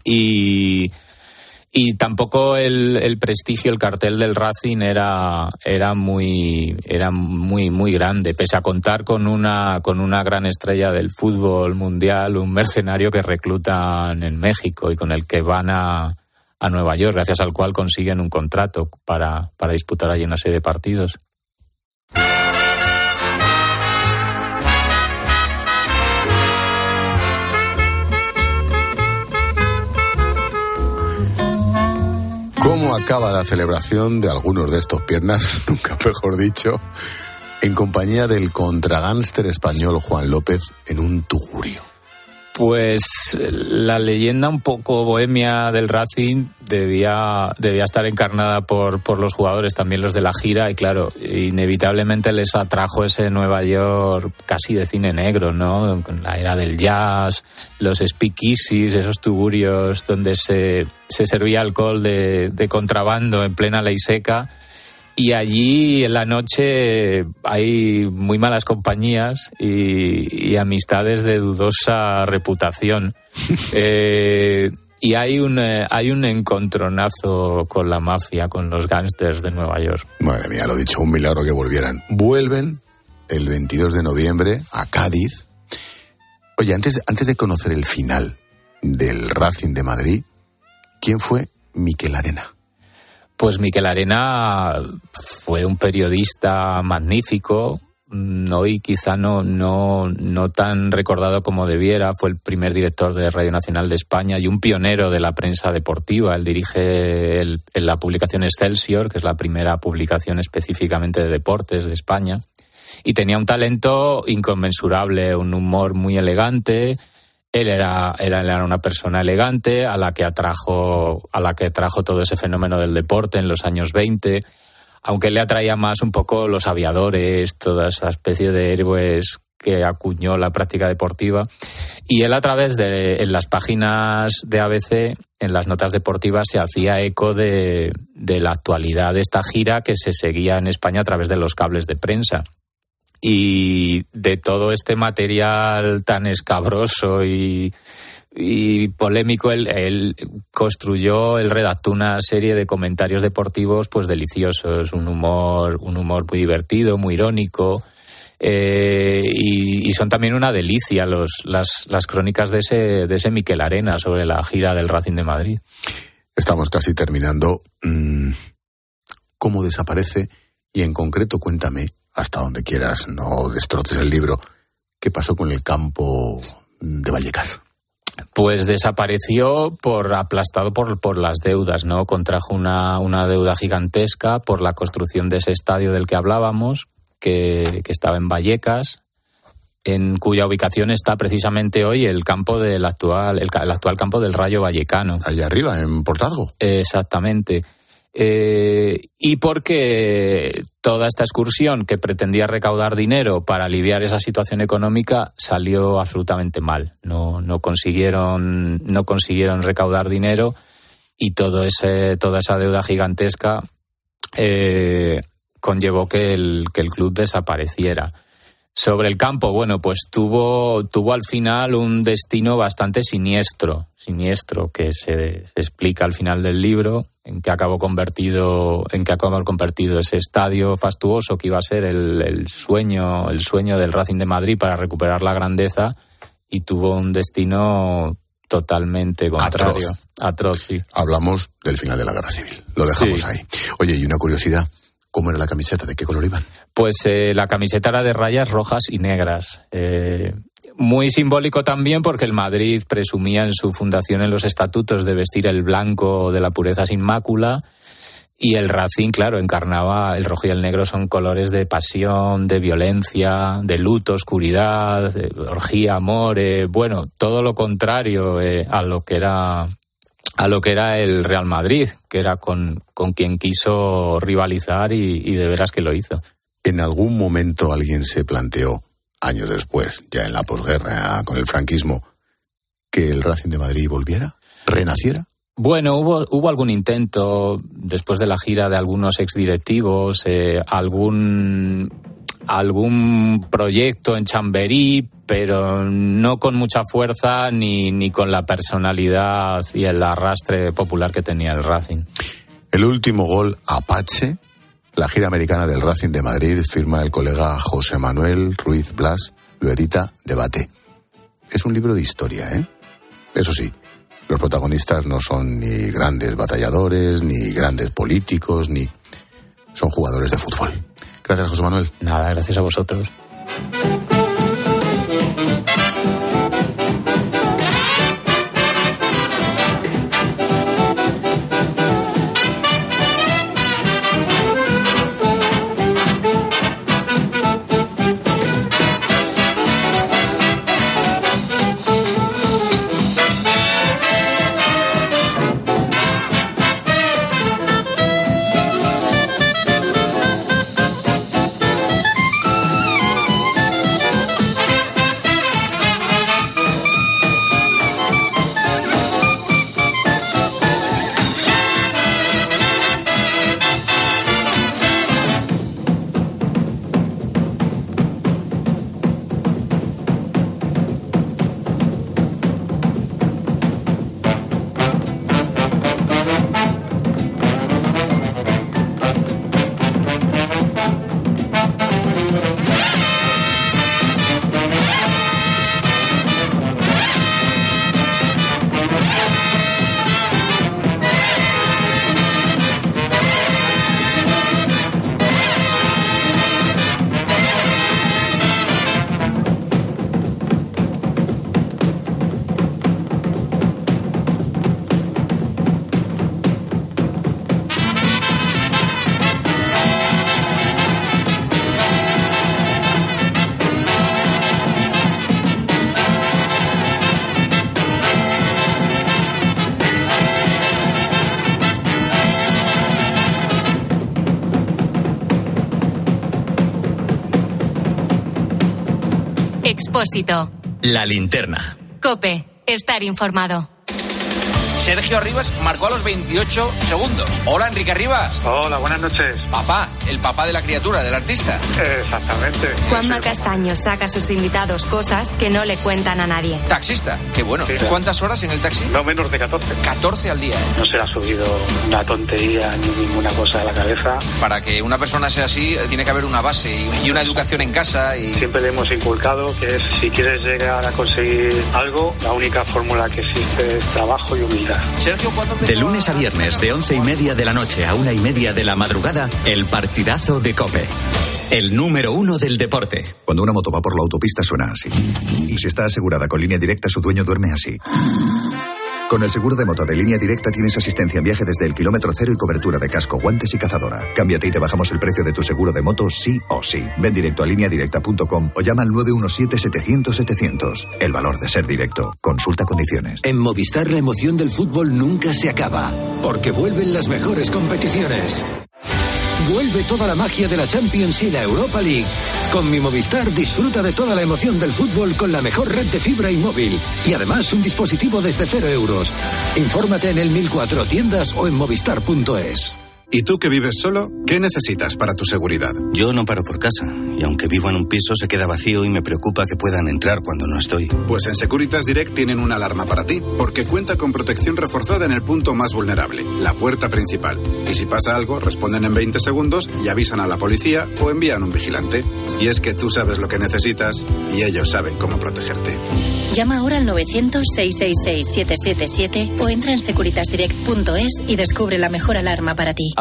y, y tampoco el, el, prestigio, el cartel del Racing era, era muy, era muy, muy grande, pese a contar con una, con una gran estrella del fútbol mundial, un mercenario que reclutan en México y con el que van a, a Nueva York, gracias al cual consiguen un contrato para, para disputar allí una serie de partidos. ¿Cómo acaba la celebración de algunos de estos piernas, nunca mejor dicho, en compañía del contragánster español Juan López en un tugurio? Pues la leyenda un poco bohemia del Racing debía, debía estar encarnada por, por los jugadores, también los de la gira, y claro, inevitablemente les atrajo ese Nueva York casi de cine negro, ¿no? Con la era del jazz, los speakeasies, esos tugurios donde se, se servía alcohol de, de contrabando en plena ley seca Y allí en la noche hay muy malas compañías y, amistades de dudosa reputación. Eh, y hay un, eh, hay un encontronazo con la mafia, con los gángsters de Nueva York. Madre mía, lo dicho, un milagro que volvieran. Vuelven el 22 de noviembre a Cádiz. Oye, antes, antes de conocer el final del Racing de Madrid, ¿quién fue Miquel Arena? Pues Miquel Arena fue un periodista magnífico, mm, hoy quizá no, no, no tan recordado como debiera, fue el primer director de Radio Nacional de España y un pionero de la prensa deportiva. Él dirige la publicación Excelsior, que es la primera publicación específicamente de deportes de España, y tenía un talento inconmensurable, un humor muy elegante, él era, era, una persona elegante a la que atrajo, a la que trajo todo ese fenómeno del deporte en los años 20, aunque le atraía más un poco los aviadores, toda esa especie de héroes que acuñó la práctica deportiva. Y él a través de en las páginas de ABC, en las notas deportivas, se hacía eco de, de la actualidad de esta gira que se seguía en España a través de los cables de prensa y de todo este material tan escabroso y, polémico, él, construyó, él redactó una serie de comentarios deportivos pues deliciosos, un humor, un humor muy divertido, muy irónico. Eh, y, son también una delicia las, las crónicas de ese, de ese Miquel Arena sobre la gira del Racing de Madrid. Estamos casi terminando. Mm, ¿Cómo desaparece? Y en concreto, cuéntame hasta donde quieras, no destroces el libro. ¿Qué pasó con el campo de Vallecas? Pues desapareció por aplastado por, por las deudas, ¿no? Contrajo una, una, deuda gigantesca por la construcción de ese estadio del que hablábamos, que, que estaba en Vallecas, en cuya ubicación está precisamente hoy el campo del actual, el, el actual campo del Rayo Vallecano. Allá arriba, en Portazgo. Exactamente. Eh, y porque toda esta excursión que pretendía recaudar dinero para aliviar esa situación económica salió absolutamente mal. No, no, consiguieron, no consiguieron recaudar dinero y todo ese, toda esa deuda gigantesca eh, conllevó que el, que el club desapareciera. Sobre el campo, bueno, pues tuvo, tuvo al final un destino bastante siniestro, siniestro, que se, explica al final del libro, en que acabó convertido, en que acabó convertido ese estadio fastuoso que iba a ser el, sueño, el sueño del Racing de Madrid para recuperar la grandeza, y tuvo un destino totalmente contrario. Atroz. sí. Hablamos del final de la guerra civil. Lo dejamos ahí. Oye, y una curiosidad. ¿Cómo era la camiseta? ¿De qué color iban? Pues eh, la camiseta era de rayas rojas y negras. Eh, muy simbólico también porque el Madrid presumía en su fundación en los estatutos de vestir el blanco de la pureza sin mácula y el Racing, claro, encarnaba el rojo y el negro son colores de pasión, de violencia, de luto, oscuridad, de orgía, amor, eh, bueno, todo lo contrario a lo que era a lo que era el Real Madrid, que era con, con quien quiso rivalizar y, de veras que lo hizo. ¿En algún momento alguien se planteó, años después, ya en la posguerra, con el franquismo, que el Racing de Madrid volviera, renaciera? Bueno, hubo, hubo algún intento después de la gira de algunos exdirectivos, eh, algún algún proyecto en Chamberí, pero no con mucha fuerza ni, ni con la personalidad y el arrastre popular que tenía el Racing. El último gol Apache, la gira americana del Racing de Madrid, firma el colega José Manuel Ruiz Blas, lo edita Debate. Es un libro de historia, ¿eh? Eso sí, los protagonistas no son ni grandes batalladores, ni grandes políticos, ni... son jugadores de fútbol. Gracias, José Manuel. Nada, gracias a vosotros. La linterna. Cope. Estar informado. Sergio Rivas marcó a los 28 segundos. Hola, Enrique Rivas. Hola, buenas noches. Papá, el papá de la criatura, del artista. Exactamente. Juanma Castaño saca a sus invitados cosas que no le cuentan a nadie. Taxista, qué bueno. ¿Cuántas horas en el taxi? No menos de 14. 14 al día. ¿eh? No se le ha subido una tontería ni ninguna cosa a la cabeza. Para que una persona sea así, eh, tiene que haber una base y una educación en casa. Y... Siempre le hemos inculcado que es, si quieres llegar a conseguir algo, la única fórmula que existe es trabajo y humildad. Sergio, ¿cuándo De lunes a viernes, de once y media de la noche a una y media de la madrugada, el partidazo de Cope. El número uno del deporte. Cuando una moto va por la autopista suena así. Y si está asegurada con línea directa, su dueño duerme así. Con el seguro de moto de línea directa tienes asistencia en viaje desde el kilómetro cero y cobertura de casco, guantes y cazadora. Cámbiate y te bajamos el precio de tu seguro de moto sí o sí. Ven directo a lineadirecta.com o llama al 917-700-700. El valor de ser directo. Consulta condiciones. En Movistar la emoción del fútbol nunca se acaba, porque vuelven las mejores competiciones. Vuelve toda la magia de la Champions y la Europa League. Con mi Movistar disfruta de toda la emoción del fútbol con la mejor red de fibra y móvil. Y además un dispositivo desde cero euros. Infórmate en el 1004 tiendas o en movistar.es. ¿Y tú que vives solo? ¿Qué necesitas para tu seguridad? Yo no paro por casa, y aunque vivo en un piso se queda vacío y me preocupa que puedan entrar cuando no estoy. Pues en Securitas Direct tienen una alarma para ti, porque cuenta con protección reforzada en el punto más vulnerable, la puerta principal. Y si pasa algo, responden en 20 segundos y avisan a la policía o envían un vigilante. Y es que tú sabes lo que necesitas y ellos saben cómo protegerte. Llama ahora al 900-666-777 o entra en securitasdirect.es y descubre la mejor alarma para ti.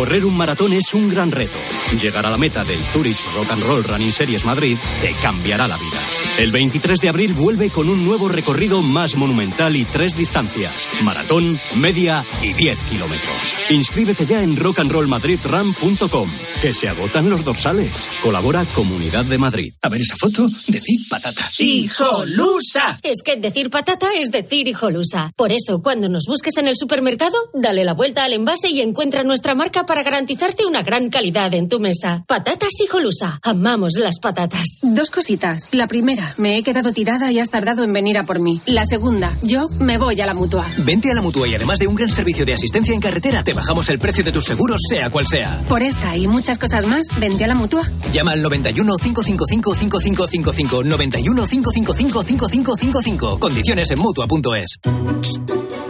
Correr un maratón es un gran reto. Llegar a la meta del Zurich Rock and Roll Running Series Madrid te cambiará la vida. El 23 de abril vuelve con un nuevo recorrido más monumental y tres distancias: maratón, media y 10 kilómetros. Inscríbete ya en rockandrollmadridrun.com, que se agotan los dorsales. Colabora Comunidad de Madrid. A ver esa foto, decir patata. ¡Hijolusa! Es que decir patata es decir hijolusa. Por eso, cuando nos busques en el supermercado, dale la vuelta al envase y encuentra nuestra marca para garantizarte una gran calidad en tu mesa. Patatas hijolusa. Amamos las patatas. Dos cositas. La primera, me he quedado tirada y has tardado en venir a por mí. La segunda, yo me voy a la mutua. Vente a la mutua y además de un gran servicio de asistencia en carretera, te bajamos el precio de tus seguros, sea cual sea. Por esta y muchas cosas más, vente a la mutua. Llama al 91 555 5555 91 555 5555. Condiciones en mutua.es.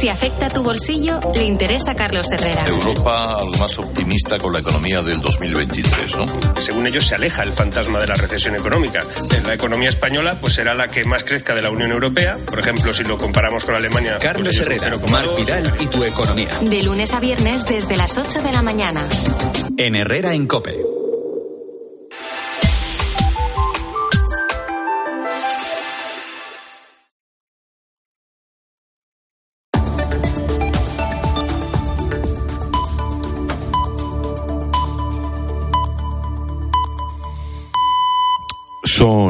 Si afecta tu bolsillo, le interesa a Carlos Herrera. Europa al más optimista con la economía del 2023, ¿no? Según ellos se aleja el fantasma de la recesión económica. La economía española pues será la que más crezca de la Unión Europea. Por ejemplo, si lo comparamos con Alemania. Carlos pues Herrera, Mar Vidal y tu economía. De lunes a viernes desde las 8 de la mañana. En Herrera en Cope.